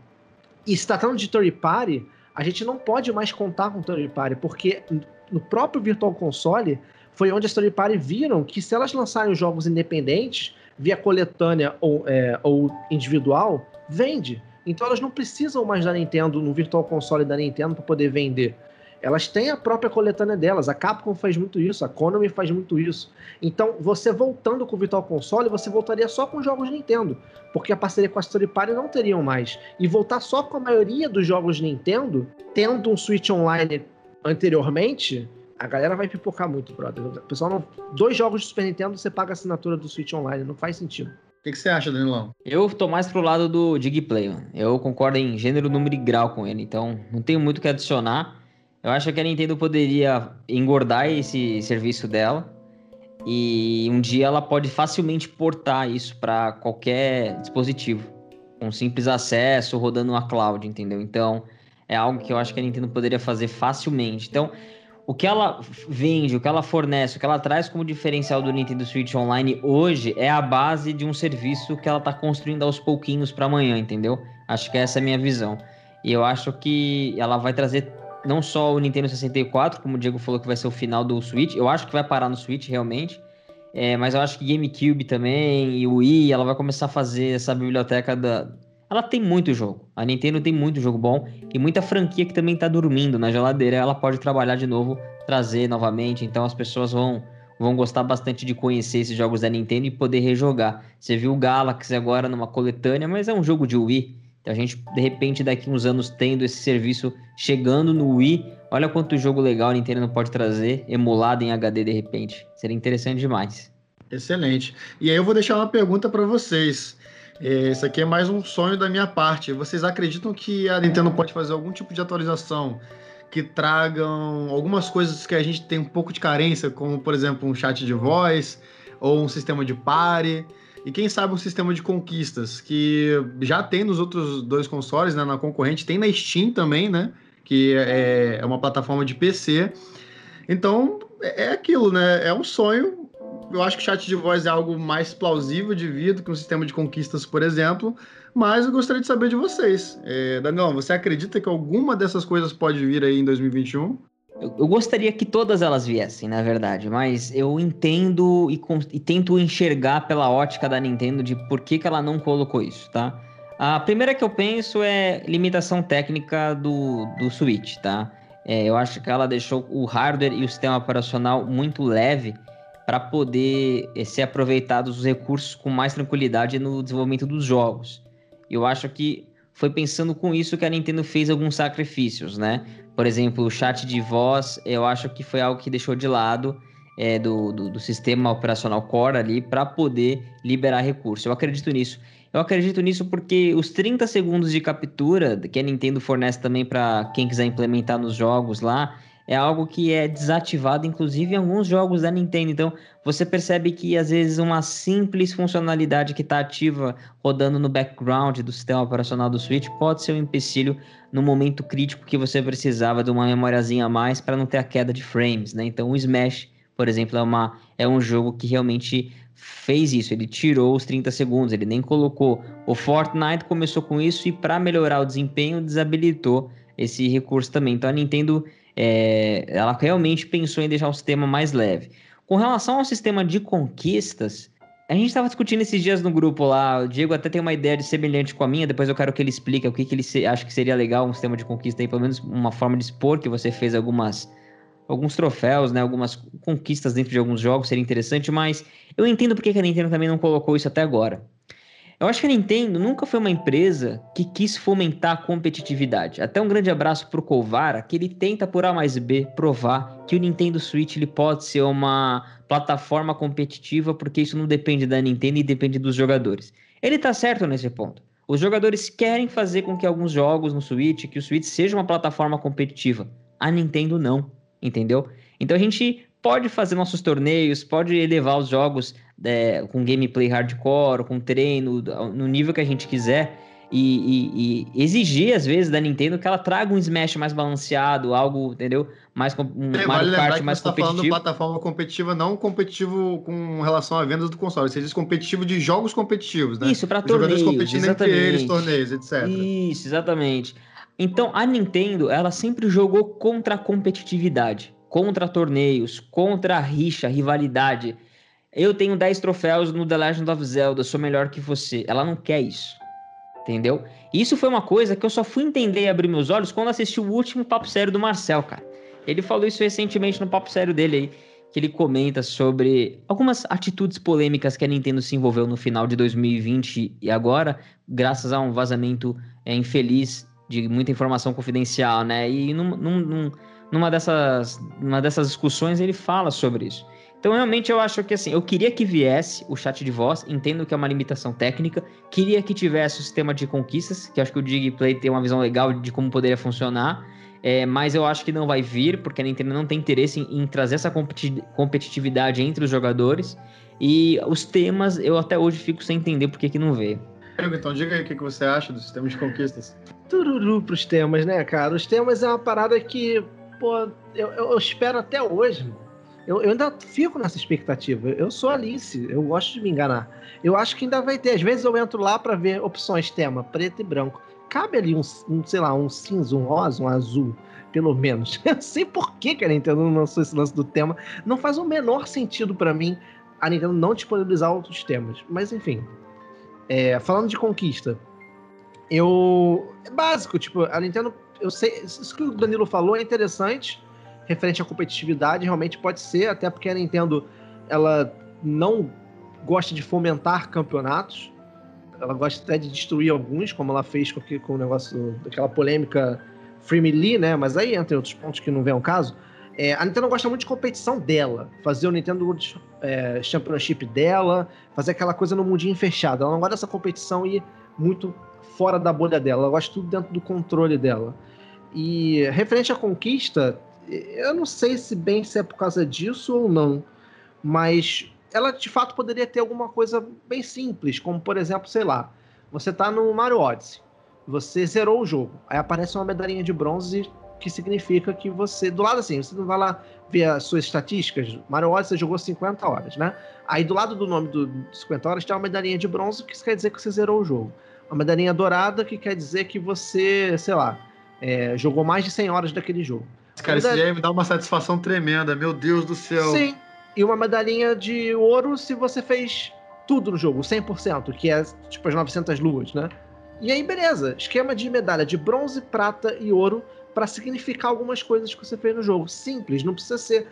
E se tratando de Third Party, a gente não pode mais contar com Third Party, porque no próprio Virtual Console foi onde as Third Party viram que se elas lançarem jogos independentes, via coletânea ou, é, ou individual, vende. Então elas não precisam mais da Nintendo, no Virtual Console da Nintendo, para poder vender elas têm a própria coletânea delas. A Capcom faz muito isso, a Konami faz muito isso. Então, você voltando com o Virtual Console, você voltaria só com jogos Nintendo, porque a parceria com a Story Party não teriam mais. E voltar só com a maioria dos jogos Nintendo, tendo um Switch Online anteriormente, a galera vai pipocar muito, brother. O pessoal não... Dois jogos de Super Nintendo, você paga a assinatura do Switch Online, não faz sentido. O que, que, você acha, Danilão? Eu tô mais pro lado do Digplay, mano. Eu concordo em gênero, número e grau com ele, então não tenho muito o que adicionar. Eu acho que a Nintendo poderia engordar esse serviço dela e um dia ela pode facilmente portar isso para qualquer dispositivo, com simples acesso, rodando uma cloud, entendeu? Então, é algo que eu acho que a Nintendo poderia fazer facilmente. Então, o que ela vende, o que ela fornece, o que ela traz como diferencial do Nintendo Switch Online hoje é a base de um serviço que ela está construindo aos pouquinhos para amanhã, entendeu? Acho que essa é a minha visão. E eu acho que ela vai trazer não só o Nintendo 64, como o Diego falou que vai ser o final do Switch, eu acho que vai parar no Switch realmente, é, mas eu acho que GameCube também e o Wii, ela vai começar a fazer essa biblioteca da. Ela tem muito jogo. A Nintendo tem muito jogo bom e muita franquia que também tá dormindo na geladeira. Ela pode trabalhar de novo, trazer novamente. Então as pessoas vão, vão gostar bastante de conhecer esses jogos da Nintendo e poder rejogar. Você viu o Galaxy agora numa coletânea, mas é um jogo de Wii. Então a gente, de repente, daqui uns anos tendo esse serviço chegando no Wii, olha quanto jogo legal a Nintendo pode trazer, emulado em HD de repente. Seria interessante demais. Excelente. E aí eu vou deixar uma pergunta para vocês. É, esse aqui é mais um sonho da minha parte. Vocês acreditam que a Nintendo pode fazer algum tipo de atualização que tragam algumas coisas que a gente tem um pouco de carência, como por exemplo um chat de voz ou um sistema de pare? E quem sabe um sistema de conquistas, que já tem nos outros dois consoles, né? Na concorrente, tem na Steam também, né? Que é, é uma plataforma de PC. Então, é, é aquilo, né? É um sonho. Eu acho que chat de voz é algo mais plausível de vida que um sistema de conquistas, por exemplo. Mas eu gostaria de saber de vocês. É, Daniel, você acredita que alguma dessas coisas pode vir aí em 2021? Eu, eu, gostaria que todas elas viessem, na verdade, mas eu entendo e, e, tento enxergar pela ótica da Nintendo de por que, que ela não colocou isso, tá? A primeira que eu penso é limitação técnica do, do Switch, tá? É, eu acho que ela deixou o hardware e o sistema operacional muito leve para poder é, ser aproveitados os recursos com mais tranquilidade no desenvolvimento dos jogos. Eu acho que foi pensando com isso que a Nintendo fez alguns sacrifícios, né? Por exemplo, o chat de voz, eu acho que foi algo que deixou de lado é, do, do, do, sistema operacional Core ali para poder liberar recurso. Eu acredito nisso. Eu acredito nisso porque os 30 segundos de captura que a Nintendo fornece também para quem quiser implementar nos jogos lá, é algo que é desativado, inclusive em alguns jogos da Nintendo. Então, você percebe que às vezes uma simples funcionalidade que está ativa rodando no background do sistema operacional do Switch pode ser um empecilho no momento crítico que você precisava de uma memóriazinha a mais para não ter a queda de frames, né? Então, o Smash, por exemplo, é, uma, é um jogo que realmente fez isso, ele tirou os 30 segundos, ele nem colocou. O Fortnite começou com isso e para melhorar o desempenho desabilitou esse recurso também. Então a Nintendo é, ela realmente pensou em deixar o sistema mais leve. Com relação ao sistema de conquistas, a gente estava discutindo esses dias no grupo lá. O Diego até tem uma ideia de semelhante com a minha. Depois eu quero que ele explique o que, que ele acha que seria legal um sistema de conquista aí, pelo menos uma forma de expor que você fez algumas alguns troféus, né, algumas conquistas dentro de alguns jogos seria interessante, mas eu entendo porque a Nintendo também não colocou isso até agora. Eu acho que a Nintendo nunca foi uma empresa que quis fomentar a competitividade. Até um grande abraço pro Colvara, que ele tenta por A mais B provar que o Nintendo Switch ele pode ser uma plataforma competitiva, porque isso não depende da Nintendo e depende dos jogadores. Ele tá certo nesse ponto. Os jogadores querem fazer com que alguns jogos no Switch, que o Switch seja uma plataforma competitiva. A Nintendo não, entendeu? Então a gente pode fazer nossos torneios, pode elevar os jogos é, com gameplay hardcore, com treino, no nível que a gente quiser. E, e, e, exigir, às vezes, da Nintendo que ela traga um Smash mais balanceado, algo, entendeu? Mais um é, Mario vale Kart mais você tá competitivo. falando plataforma competitiva, não competitivo com relação à vendas do console. Você diz competitivo de jogos competitivos, né? Isso, para torneios, competindo exatamente. entre eles, torneios, etc. Isso, exatamente. Então, a Nintendo, ela sempre jogou contra a competitividade contra torneios, contra a rixa, a rivalidade. Eu tenho 10 troféus no The Legend of Zelda, sou melhor que você. Ela não quer isso. Entendeu? Isso foi uma coisa que eu só fui entender e abrir meus olhos quando assisti o último papo sério do Marcel, cara. Ele falou isso recentemente no papo sério dele aí, que ele comenta sobre algumas atitudes polêmicas que a Nintendo se envolveu no final de 2020 e agora, graças a um vazamento é, infeliz de muita informação confidencial, né? E num, num, num numa dessas, numa dessas discussões ele fala sobre isso. Então, realmente, eu acho que assim, eu queria que viesse o chat de voz, entendo que é uma limitação técnica, queria que tivesse o sistema de conquistas, que acho que o Digplay tem uma visão legal de como poderia funcionar, é, mas eu acho que não vai vir, porque a Nintendo não tem interesse em, em trazer essa competitividade entre os jogadores, e os temas, eu até hoje fico sem entender por que, que não veio. Então, diga aí o que você acha do sistema de conquistas. Tururu pros temas, né, cara? Os temas é uma parada que pô, eu, eu, eu espero até hoje, mano. Eu, eu, ainda fico nessa expectativa. Eu sou Alice, eu gosto de me enganar. Eu acho que ainda vai ter. Às vezes eu entro lá para ver opções tema, preto e branco. Cabe ali um, um, sei lá, um cinza, um rosa, um azul, pelo menos. Eu sei por que, a Nintendo não lançou esse lance do tema. Não faz o menor sentido para mim a Nintendo não disponibilizar outros temas. Mas enfim. É, falando de conquista, eu. É básico, tipo, a Nintendo eu sei, isso que o Danilo falou é interessante, referente à competitividade, realmente pode ser, até porque a Nintendo ela não gosta de fomentar campeonatos. ela gosta até de destruir alguns, como ela fez com, com o negócio daquela polêmica Free Lee, né? Mas aí entra outros pontos que não vem ao caso. É, a Nintendo gosta muito de competição dela, fazer o Nintendo World é, Championship dela, fazer aquela coisa no mundinho fechado. Ela não gosta dessa competição ir muito fora da bolha dela, ela gosta tudo dentro do controle dela. E referente à conquista, eu não sei se bem se é por causa disso ou não, mas ela de fato poderia ter alguma coisa bem simples, como por exemplo, sei lá, você tá no Mario Odyssey, você zerou o jogo, aí aparece uma medalhinha de bronze que significa que você, do lado assim, você não vai lá ver as suas estatísticas, Mario Odyssey jogou 50 horas, né? Aí do lado do nome do 50 horas tem uma medalhinha de bronze, que quer dizer que você zerou o jogo. Uma medalhinha dourada, que quer dizer que você, sei lá, é, jogou mais de 100 horas daquele jogo. Cara, isso já me dá uma satisfação tremenda, meu Deus do céu. Sim, e uma medalhinha de ouro se você fez tudo no jogo, 100%, que é tipo as 900 luas, né? E aí, beleza, esquema de medalha de bronze, prata e ouro para significar algumas coisas que você fez no jogo. Simples, não precisa ser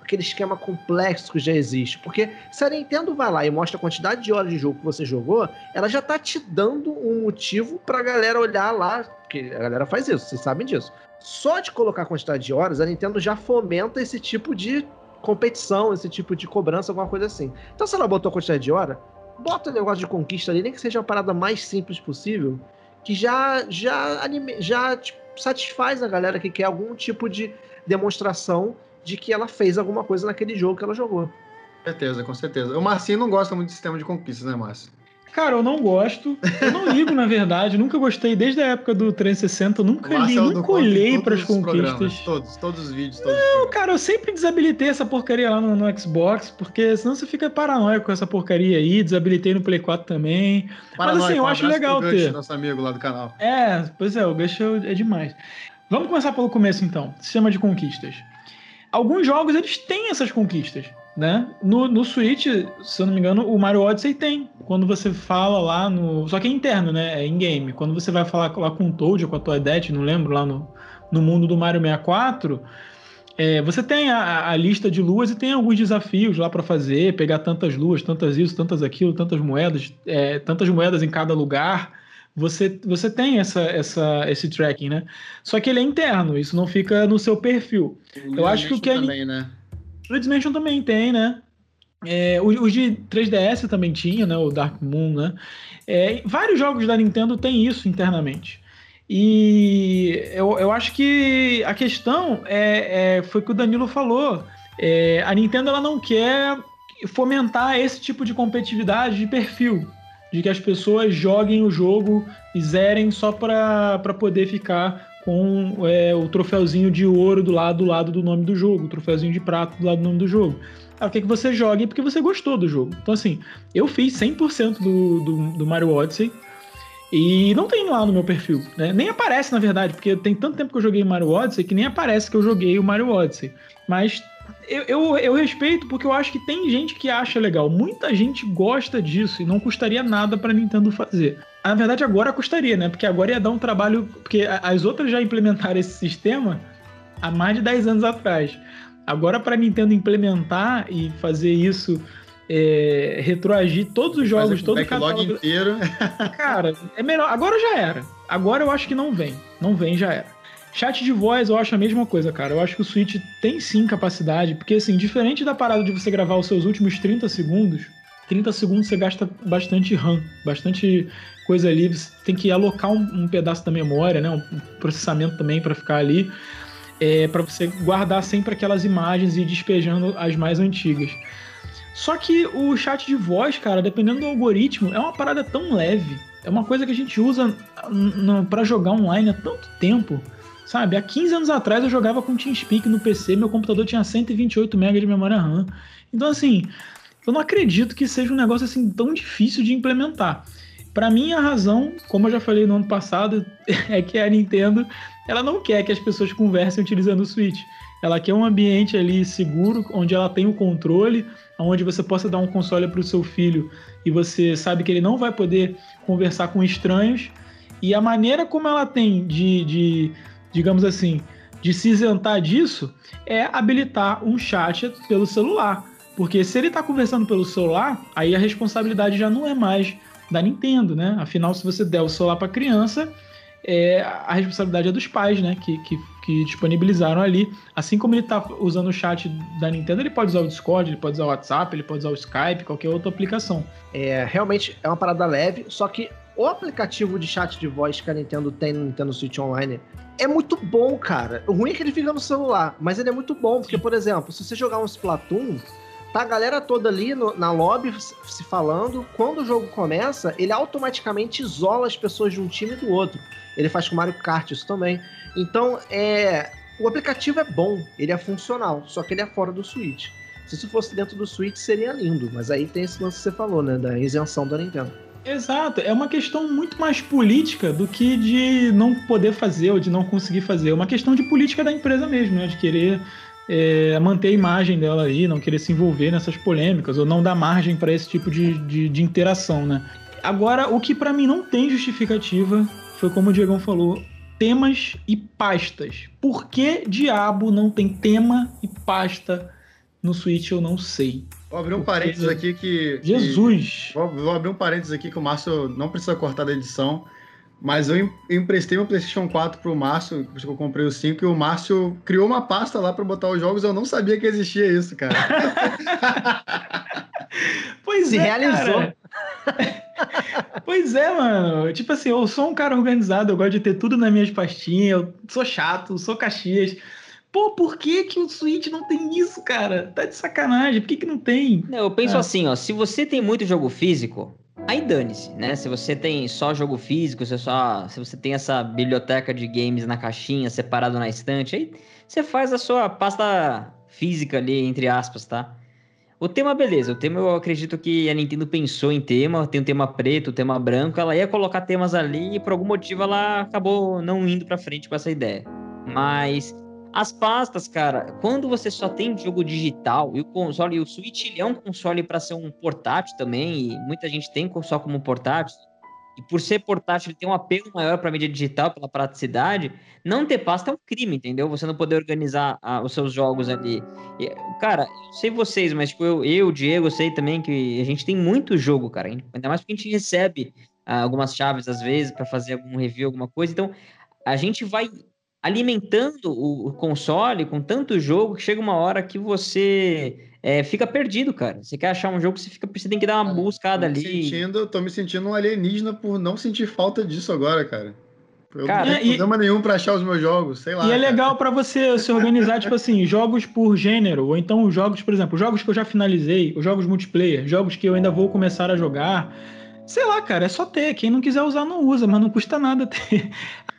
aquele esquema complexo que já existe. Porque se a Nintendo vai lá e mostra a quantidade de horas de jogo que você jogou, ela já tá te dando um motivo pra galera olhar lá, porque a galera faz isso, vocês sabem disso. Só de colocar a quantidade de horas, a Nintendo já fomenta esse tipo de competição, esse tipo de cobrança, alguma coisa assim. Então, se ela botou a quantidade de hora, bota o negócio de conquista ali, nem que seja a parada mais simples possível, que já já anime, já tipo, satisfaz a galera que quer algum tipo de demonstração de que ela fez alguma coisa naquele jogo que ela jogou. Com certeza, com certeza. O Marcinho não gosta muito de sistema de conquistas, né, Márcio? Cara, eu não gosto. Eu não ligo, na verdade. Nunca gostei desde a época do 360. Nunca li, nunca olhei para as conquistas. Todos, todos os vídeos. Todos não, cara, eu sempre desabilitei essa porcaria lá no, no, Xbox, porque senão você fica paranoico com essa porcaria aí. Desabilitei no Play 4 também. Paranoico, Mas assim, eu acho legal ter. nosso amigo lá do canal. É, pois é, o Gush é demais. Vamos começar pelo começo então. Sistema de conquistas. Alguns jogos eles têm essas conquistas né? No, no Switch, se eu não me engano, o Mario Odyssey tem. Quando você fala lá no. Só que é interno, né? É in-game. Quando você vai falar lá com o Toad ou com a Toadette, não lembro, lá no, no mundo do Mario 64, é, você tem a, a, lista de luas e tem alguns desafios lá para fazer, pegar tantas luas, tantas isso, tantas aquilo, tantas moedas, é, tantas moedas em cada lugar. Você, você tem essa, essa, esse tracking, né? Só que ele é interno, isso não fica no seu perfil. Eu acho que o que é. Também, né? Luigi's Mansion também tem, né? É, os de 3DS também tinha, né? O Dark Moon, né? É, vários jogos da Nintendo têm isso internamente. E eu, eu acho que a questão é, é foi o que o Danilo falou. É, a Nintendo ela não quer fomentar esse tipo de competitividade de perfil, de que as pessoas joguem o jogo e zerem só para poder ficar com é, o troféuzinho de ouro do lado do lado do nome do jogo, o troféuzinho de prata do lado do nome do jogo. Ela quer que você jogue porque você gostou do jogo. Então, assim, eu fiz 100% do, do, do Mario Odyssey e não tem lá no meu perfil, né? Nem aparece, na verdade, porque tem tanto tempo que eu joguei Mario Odyssey que nem aparece que eu joguei o Mario Odyssey. Mas eu, eu, eu, respeito porque eu acho que tem gente que acha legal. Muita gente gosta disso e não custaria nada para Nintendo fazer. Na verdade, agora custaria, né? Porque agora ia dar um trabalho. Porque as outras já implementaram esse sistema há mais de 10 anos atrás. Agora, para Nintendo implementar e fazer isso é, retroagir todos os jogos, todo o catálogo inteiro. Cara, é melhor. Agora já era. Agora eu acho que não vem. Não vem, já era. Chat de voz eu acho a mesma coisa, cara. Eu acho que o Switch tem sim capacidade, porque assim, diferente da parada de você gravar os seus últimos 30 segundos, 30 segundos você gasta bastante RAM, bastante coisa ali. Você tem que alocar um, um pedaço da memória, né? Um processamento também para ficar ali. É, para você guardar sempre aquelas imagens e ir despejando as mais antigas. Só que o chat de voz, cara, dependendo do algoritmo, é uma parada tão leve. É uma coisa que a gente usa para jogar online há tanto tempo. Sabe, há 15 anos atrás eu jogava com TeamSpeak no PC, meu computador tinha 128 MB de memória RAM. Então, assim, eu não acredito que seja um negócio assim tão difícil de implementar. Para mim, a razão, como eu já falei no ano passado, é que a Nintendo ela não quer que as pessoas conversem utilizando o Switch. Ela quer um ambiente ali seguro, onde ela tem o controle, onde você possa dar um console para o seu filho e você sabe que ele não vai poder conversar com estranhos. E a maneira como ela tem de, de digamos assim, de se isentar disso é habilitar um chat pelo celular. Porque se ele está conversando pelo celular, aí a responsabilidade já não é mais da Nintendo, né? Afinal, se você der o celular para criança, é, a responsabilidade é dos pais, né? Que, que, que, disponibilizaram ali. Assim como ele está usando o chat da Nintendo, ele pode usar o Discord, ele pode usar o WhatsApp, ele pode usar o Skype, qualquer outra aplicação. É, realmente é uma parada leve, só que o aplicativo de chat de voz que a Nintendo tem no Nintendo Switch Online é muito bom, cara. O ruim é que ele fica no celular, mas ele é muito bom, porque, por exemplo, se você jogar um Splatoon, tá a galera toda ali no, na lobby se falando. Quando o jogo começa, ele automaticamente isola as pessoas de um time e do outro. Ele faz com Mario Kart isso também. Então, é. O aplicativo é bom, ele é funcional, só que ele é fora do Switch. Se isso fosse dentro do Switch, seria lindo, mas aí tem esse lance que você falou, né? Da isenção da Nintendo. Exato, é uma questão muito mais política do que de não poder fazer ou de não conseguir fazer. É uma questão de política da empresa mesmo, né? De querer é, manter a imagem dela aí, não querer se envolver nessas polêmicas ou não dar margem para esse tipo de, de, de, interação, né? Agora, o que para mim não tem justificativa foi como o Diegão falou, temas e pastas. Por que diabo não tem tema e pasta no Switch? Eu não sei. Vou abrir um Porque... parênteses aqui que. Jesus! Que... Vou, vou, abrir um parênteses aqui que o Márcio não precisa cortar da edição. Mas eu emprestei meu PlayStation 4 pro Márcio, que eu comprei o 5, e o Márcio criou uma pasta lá para botar os jogos. Eu não sabia que existia isso, cara. pois Se é, realizou. pois é, mano. Tipo assim, eu sou um cara organizado, eu gosto de ter tudo nas minhas pastinhas, eu sou chato, sou Caxias. Pô, por que, que o Switch não tem isso, cara? Tá de sacanagem, por que, que não tem? Não, eu penso ah. assim, ó, se você tem muito jogo físico, aí dane-se, né? Se você tem só jogo físico, se, só, se você tem essa biblioteca de games na caixinha, separado na estante, aí você faz a sua pasta física ali, entre aspas, tá? O tema, beleza. O tema eu acredito que a Nintendo pensou em tema. Tem o tema preto, o tema branco. Ela ia colocar temas ali e por algum motivo ela acabou não indo pra frente com essa ideia. Mas as pastas, cara, quando você só tem jogo digital e o console, e o Switch ele é um console para ser um portátil também, e muita gente tem só como portátil. E por ser portátil, ele tem um apelo maior para mídia digital, pela praticidade. Não ter pasta é um crime, entendeu? Você não poder organizar ah, os seus jogos ali. E, cara, eu sei vocês, mas tipo, eu, eu, Diego, sei também que a gente tem muito jogo, cara. Ainda mais porque a gente recebe ah, algumas chaves às vezes para fazer algum review, alguma coisa. Então, a gente vai alimentando o console com tanto jogo que chega uma hora que você é, fica perdido, cara. Você quer achar um jogo, você, fica, você tem que dar uma buscada ali. Sentindo, tô me sentindo um alienígena por não sentir falta disso agora, cara. Eu cara, não tenho problema nenhum pra achar os meus jogos, sei lá. E é cara. legal para você se organizar, tipo assim, jogos por gênero, ou então jogos, por exemplo, jogos que eu já finalizei, os jogos multiplayer, jogos que eu ainda vou começar a jogar. Sei lá, cara, é só ter. Quem não quiser usar, não usa, mas não custa nada ter.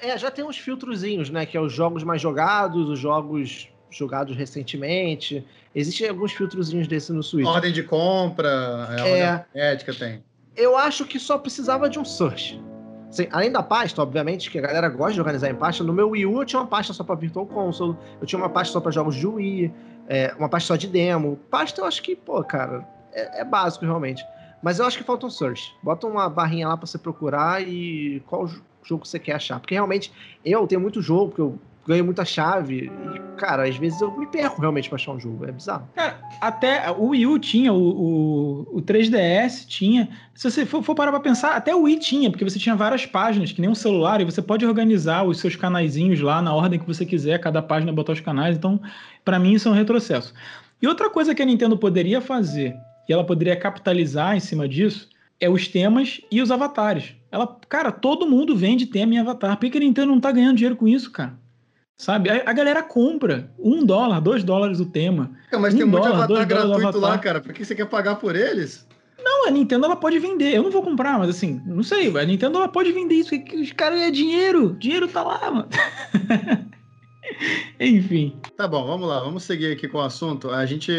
É, já tem uns filtrozinhos, né? Que é os jogos mais jogados, os jogos jogados recentemente. Existem alguns filtrozinhos desse no Switch. Ordem de compra, é, é ética tem. Eu acho que só precisava de um search. Assim, além da pasta, obviamente, que a galera gosta de organizar em pasta, no meu Wii U eu tinha uma pasta só para Virtual Console, eu tinha uma pasta só para jogos de Wii, é, uma pasta só de demo. Pasta eu acho que, pô, cara, é, é básico realmente. Mas eu acho que falta um search. Bota uma barrinha lá para você procurar e qual jogo você quer achar. Porque realmente eu tenho muito jogo, porque eu ganho muita chave. E, cara, às vezes eu me perco realmente pra achar um jogo. É bizarro. Cara, até o Wii U tinha, o, o, o 3DS tinha. Se você for, for, parar pra pensar, até o Wii tinha, porque você tinha várias páginas, que nem um celular, e você pode organizar os seus canaizinhos lá na ordem que você quiser, cada página botar os canais. Então, para mim, isso é um retrocesso. E outra coisa que a Nintendo poderia fazer e ela poderia capitalizar em cima disso é os temas e os avatares. Ela, cara, todo mundo vende tema em avatar. Por que a Nintendo não tá ganhando dinheiro com isso, cara? Sabe? A, a galera compra um dólar, dois dólares o tema. É, mas um tem um dólar, monte de avatar gratuito avatar. lá, cara. Por que você quer pagar por eles? Não, a Nintendo ela pode vender. Eu não vou comprar, mas assim, não sei. A Nintendo ela pode vender isso. Os caras é dinheiro. Dinheiro tá lá, mano. Enfim. Tá bom, vamos lá. Vamos seguir aqui com o assunto. A gente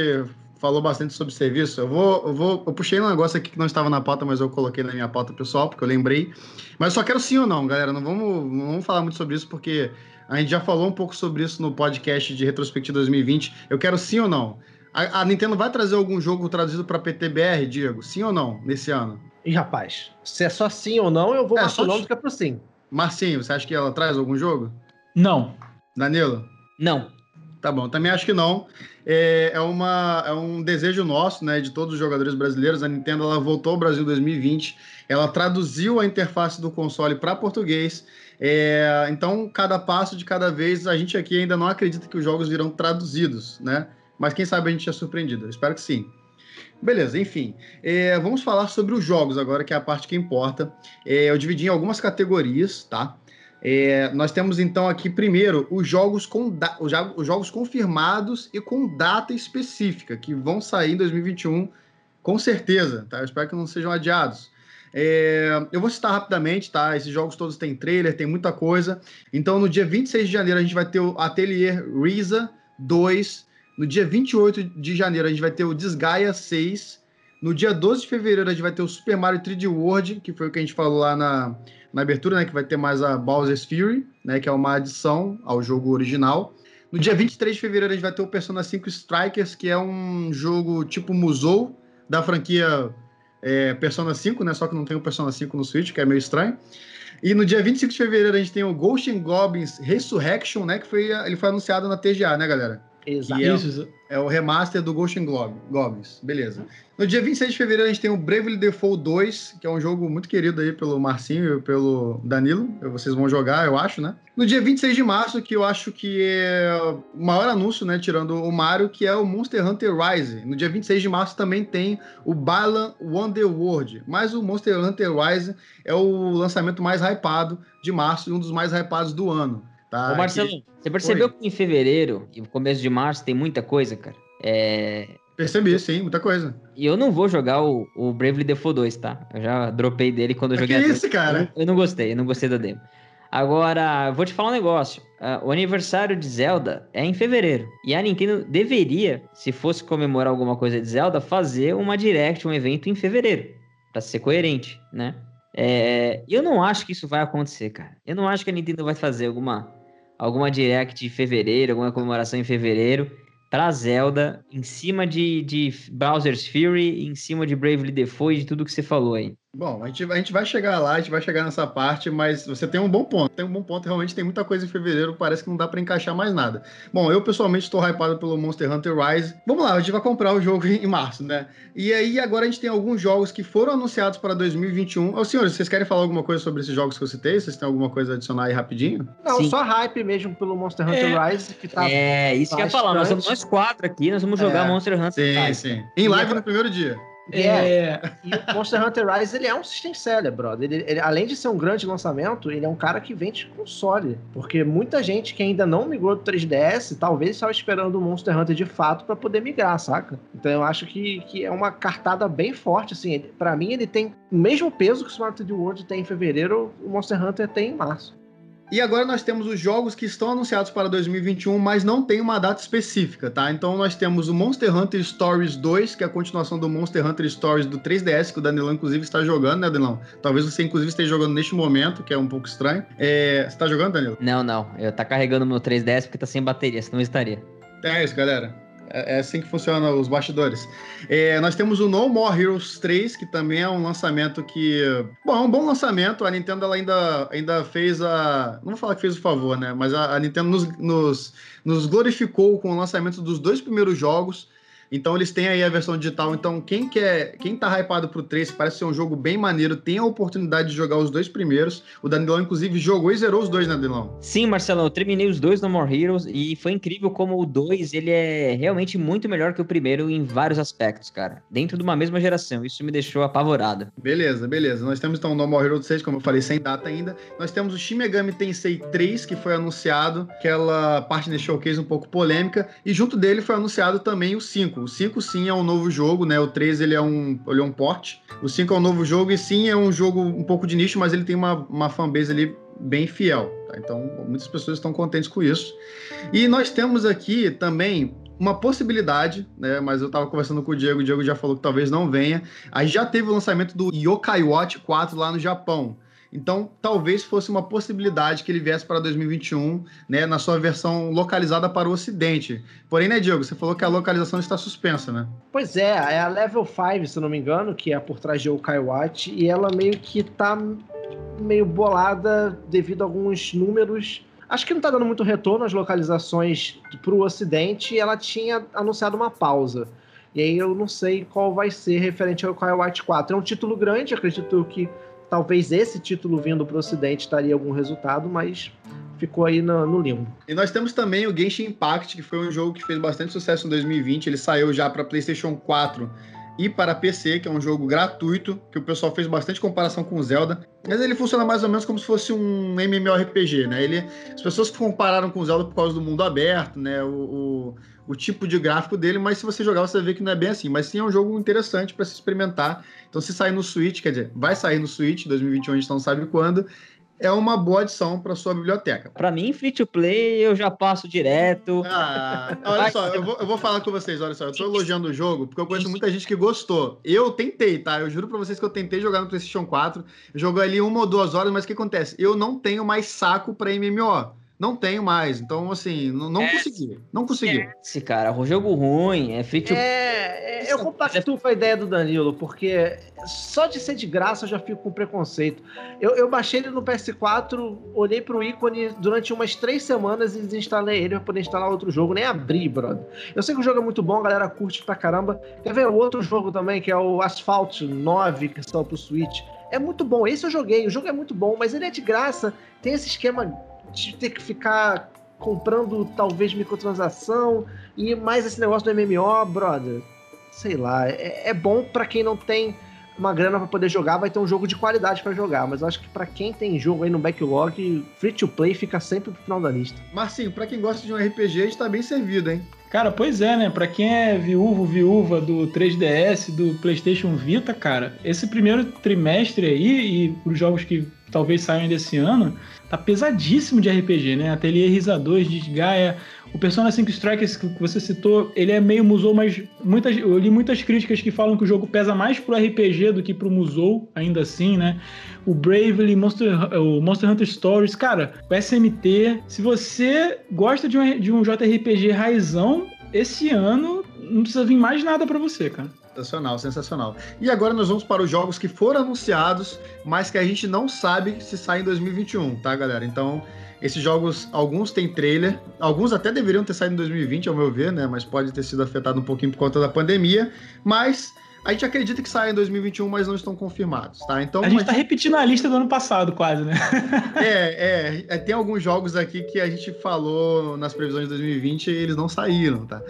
falou bastante sobre serviço. Eu vou, eu vou, eu puxei um negócio aqui que não estava na pauta, mas eu coloquei na minha pauta pessoal, porque eu lembrei. Mas eu só quero sim ou não, galera. Não vamos, não vamos falar muito sobre isso, porque a gente já falou um pouco sobre isso no podcast de retrospectiva 2020. Eu quero sim ou não. A, a Nintendo vai trazer algum jogo traduzido para PTBR, Diego? Sim ou não, nesse ano? E rapaz, se é só sim ou não, eu vou é, do que é pro sim. Marcinho, você acha que ela traz algum jogo? Não. Danilo? Não. Tá bom, também acho que não. É, é, uma, é um desejo nosso, né, de todos os jogadores brasileiros. A Nintendo ela voltou ao Brasil em 2020, ela traduziu a interface do console para português. É, então, cada passo de cada vez, a gente aqui ainda não acredita que os jogos virão traduzidos, né? Mas quem sabe a gente é surpreendido. Eu espero que sim. Beleza, enfim. É, vamos falar sobre os jogos agora, que é a parte que importa. É, eu dividi em algumas categorias, tá? É, nós temos então aqui primeiro os jogos com os jogos confirmados e com data específica que vão sair em 2021 com certeza, tá? Eu espero que não sejam adiados. É, eu vou citar rapidamente, tá? Esses jogos todos têm trailer, tem muita coisa. Então, no dia 26 de janeiro, a gente vai ter o Atelier Risa 2. No dia 28 de janeiro, a gente vai ter o Desgaia 6. No dia 12 de fevereiro, a gente vai ter o Super Mario 3D World, que foi o que a gente falou lá na, na abertura, né, que vai ter mais a Bowser's Fury, né, que é uma adição ao jogo original. No dia 23 de fevereiro a gente vai ter o Persona 5 Strikers, que é um jogo tipo Musou, da franquia é, Persona 5, né, só que não tem o Persona 5 no Switch, que é meio estranho. E no dia 25 de fevereiro a gente tem o Ghost Goblins Resurrection, né, que foi, ele foi anunciado na TGA, né, galera? Exato. É, Isso. é o remaster do Ghost Goblins, beleza. No dia 26 de fevereiro a gente tem o Bravely Default 2, que é um jogo muito querido aí pelo Marcinho e pelo Danilo. Vocês vão jogar, eu acho, né? No dia 26 de março, que eu acho que é o maior anúncio, né, tirando o Mario, que é o Monster Hunter Rise. No dia 26 de março também tem o Balan Wonderworld. Mas o Monster Hunter Rise é o lançamento mais hypado de março e um dos mais hypados do ano. Tá, Ô Marcelo, que... você percebeu Oi. que em fevereiro e no começo de março tem muita coisa, cara? É... Percebi, sim, muita coisa. E eu não vou jogar o, o Bravely Default 2, tá? Eu já dropei dele quando eu joguei. Que isso, cara? Eu, eu, não gostei, eu não gostei da demo. Agora, vou te falar um negócio. Uh, o aniversário de Zelda é em fevereiro. E a Nintendo deveria, se fosse comemorar alguma coisa de Zelda, fazer uma direct, um evento em fevereiro. Pra ser coerente, né? É, eu não acho que isso vai acontecer, cara. Eu não acho que a Nintendo vai fazer alguma alguma direct em fevereiro, alguma comemoração em fevereiro pra Zelda, em cima de, de Bowser's Fury, em cima de Bravely Default de tudo que você falou aí. Bom, a gente, a gente vai chegar lá, a gente vai chegar nessa parte, mas você tem um bom ponto. Tem um bom ponto, realmente tem muita coisa em fevereiro, parece que não dá para encaixar mais nada. Bom, eu pessoalmente estou hypado pelo Monster Hunter Rise. Vamos lá, a gente vai comprar o jogo em março, né? E aí agora a gente tem alguns jogos que foram anunciados para 2021. Ô, senhores, vocês querem falar alguma coisa sobre esses jogos que eu citei? Vocês têm alguma coisa a adicionar aí rapidinho? Não, Sim. só hype mesmo pelo Monster Hunter é. Rise, que tá. É, isso que eu ia falar. Nós somos nós quatro aqui, nós vamos jogar é. Monster Hunter sim, Rise. Sim, sim. Em live no primeiro dia. É. é. E o Monster Hunter Rise, ele é um system seller, brother. Ele, ele, além de ser um grande lançamento, ele é um cara que vende console. Porque muita gente que ainda não migrou do 3DS, talvez estava esperando o Monster Hunter de fato para poder migrar, saca? Então eu acho que, que é uma cartada bem forte, assim. para mim, ele tem o mesmo peso que o Smart 3D World tem em fevereiro, o Monster Hunter tem em março. E agora nós temos os jogos que estão anunciados para 2021, mas não tem uma data específica, tá? Então nós temos o Monster Hunter Stories 2, que é a continuação do Monster Hunter Stories do 3DS, que o Danilão inclusive está jogando, né, Danilão? Talvez você inclusive esteja jogando neste momento, que é um pouco estranho. É... Você está jogando, Danilo? Não, não. Eu tá carregando meu 3DS porque tá sem bateria, senão eu estaria. É isso, galera. É, é assim que funciona os bastidores. É, nós temos o No More Heroes 3, que também é um lançamento que. Bom, é um bom lançamento. A Nintendo ela ainda, ainda fez a. Não vou falar que fez o favor, né? Mas a, a Nintendo nos, nos, nos glorificou com o lançamento dos dois primeiros jogos. Então eles têm aí a versão digital. Então quem quer, quem tá hypado pro 3, parece ser um jogo bem maneiro, tem a oportunidade de jogar os dois primeiros. O Danilão inclusive jogou e zerou os dois, né, Danilão? Sim, Marcelão, eu terminei os dois No More Heroes e foi incrível como o 2, ele é realmente muito melhor que o primeiro em vários aspectos, cara. Dentro de uma mesma geração, isso me deixou apavorado. Beleza, beleza. Nós temos então o No More Heroes 6, como eu falei, sem data ainda. Nós temos o Shin Megami Tensei 3, que foi anunciado, aquela parte de showcase um pouco polêmica, e junto dele foi anunciado também o 5. 5. O 5 sim é um novo jogo, né? O 3 ele é um, ele é um porte. O 5 é um novo jogo e sim é um jogo um pouco de nicho, mas ele tem uma, uma fanbase ali bem fiel. Tá? Então muitas pessoas estão contentes com isso. E nós temos aqui também uma possibilidade, né? Mas eu estava conversando com o Diego, o Diego já falou que talvez não venha. Aí já teve o lançamento do Yokai Watch 4 lá no Japão. Então, talvez fosse uma possibilidade que ele viesse para 2021, né, na sua versão localizada para o Ocidente. Porém, né, Diego, você falou que a localização está suspensa, né? Pois é, é a Level 5, se não me engano, que é por trás de Okai Watch, e ela meio que está meio bolada devido a alguns números acho que não tá dando muito retorno às localizações pro ocidente e ela tinha anunciado uma pausa. E aí eu não sei qual vai ser referente ao White 4. É um título grande, acredito que talvez esse título vindo pro ocidente estaria algum resultado, mas ficou aí no, no, limbo. E nós temos também o Genshin Impact, que foi um jogo que fez bastante sucesso em 2020. Ele saiu já para PlayStation 4 e para PC, que é um jogo gratuito, que o pessoal fez bastante comparação com o Zelda. Mas ele funciona mais ou menos como se fosse um MMORPG, né? Ele, as pessoas compararam com o Zelda por causa do mundo aberto, né? O, o, o tipo de gráfico dele, mas se você jogar, você vai ver que não é bem assim. Mas sim é um jogo interessante para se experimentar. Então, se sair no Switch, quer dizer, vai sair no Switch, 2021 a gente não sabe quando, é uma boa adição para sua biblioteca. Para mim, free to play, eu já passo direto. Ah, olha só, eu vou, eu vou falar com vocês, olha só, eu tô elogiando o jogo porque eu conheço muita gente que gostou. Eu tentei, tá? Eu juro para vocês que eu tentei jogar no PlayStation 4, joguei ali uma ou duas horas, mas o que acontece? Eu não tenho mais saco para MMO. Não tenho mais. Então, assim, não, não é, consegui. Não consegui. Esse cara, o jogo ruim, é free to É, é eu compactuo com a ideia do Danilo, porque só de ser de graça eu já fico com preconceito. Eu, eu baixei ele no PS4, olhei pro ícone durante umas três semanas e desinstalei ele pra poder instalar outro jogo. Nem abri, brother. Eu sei que o jogo é muito bom, a galera curte pra caramba. Quer ver o outro jogo também, que é o Asphalt 9, que saiu pro Switch. É muito bom. Esse eu joguei. O jogo é muito bom, mas ele é de graça. Tem esse esquema de ter que ficar comprando talvez microtransação e mais esse negócio do MMO, brother. Sei lá, é, é bom para quem não tem uma grana para poder jogar, vai ter um jogo de qualidade para jogar, mas eu acho que para quem tem jogo aí no backlog, free to play fica sempre pro final da lista. Marcinho, para quem gosta de um RPG, está bem servido, hein? Cara, pois é, né? Para quem é viúvo, viúva do 3DS, do PlayStation Vita, cara, esse primeiro trimestre aí e os jogos que talvez saiam desse ano, tá pesadíssimo de RPG, né? Ateliê Risa 2, Desgaia, o Persona 5 Strikers que você citou, ele é meio Musou, mas muitas, eu li muitas críticas que falam que o jogo pesa mais pro RPG do que pro Musou, ainda assim, né? O Bravely, Monster, o Monster Hunter Stories, cara, o SMT. Se você gosta de um, de um JRPG raizão, esse ano não precisa vir mais nada para você, cara. Sensacional, sensacional. E agora nós vamos para os jogos que foram anunciados, mas que a gente não sabe se saem em 2021, tá, galera? Então, esses jogos, alguns têm trailer, alguns até deveriam ter saído em 2020, ao meu ver, né? Mas pode ter sido afetado um pouquinho por conta da pandemia. Mas a gente acredita que sai em 2021, mas não estão confirmados, tá? Então, a gente está repetindo a lista do ano passado, quase, né? é, é, é, tem alguns jogos aqui que a gente falou nas previsões de 2020 e eles não saíram, tá?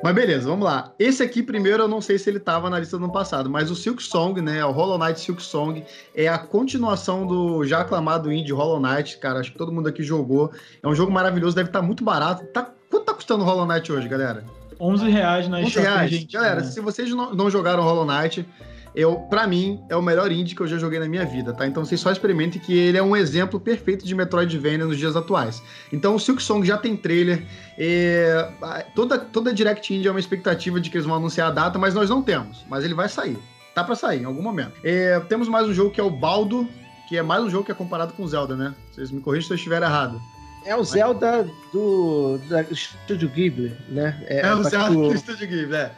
Mas beleza, vamos lá. Esse aqui, primeiro, eu não sei se ele estava na lista do ano passado, mas o Silk Song, né? O Hollow Knight Silk Song é a continuação do já aclamado indie Hollow Knight, cara. Acho que todo mundo aqui jogou. É um jogo maravilhoso, deve estar tá muito barato. Tá... Quanto tá custando o Hollow Knight hoje, galera? 11 reais na 11 reais. Gente, Galera, né? se vocês não, não jogaram Hollow Knight, eu, para mim, é o melhor indie que eu já joguei na minha vida, tá? Então vocês só experimentem que ele é um exemplo perfeito de Metroidvania nos dias atuais. Então o Silk Song já tem trailer, é... toda, toda Direct Indie é uma expectativa de que eles vão anunciar a data, mas nós não temos. Mas ele vai sair. Tá para sair em algum momento. É... temos mais um jogo que é o Baldo, que é mais um jogo que é comparado com Zelda, né? Vocês me corrigem se eu estiver errado. É o Zelda do, do Estúdio Ghibli, né? É, é o Zelda do Estúdio Ghibli, é.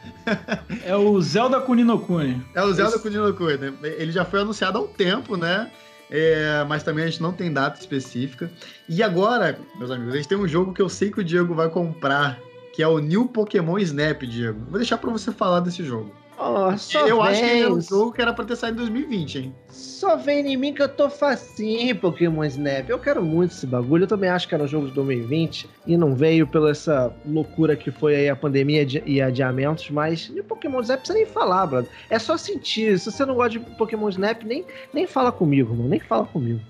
É o Zelda Kuninokuni. É o Zelda Esse... Kuninokuni. Ele já foi anunciado há um tempo, né? É, mas também a gente não tem data específica. E agora, meus amigos, a gente tem um jogo que eu sei que o Diego vai comprar, que é o New Pokémon Snap, Diego. Vou deixar para você falar desse jogo. Oh, só eu vem... acho que ele é um jogo que era pra ter saído em 2020, hein? Só vem em mim que eu tô facinho, Pokémon Snap. Eu quero muito esse bagulho. Eu também acho que era um jogo de 2020 e não veio pela essa loucura que foi aí a pandemia e adiamentos, mas o Pokémon Snap precisa nem falar, brother. É só sentir. Se você não gosta de Pokémon Snap, nem, nem fala comigo, mano. Nem fala comigo.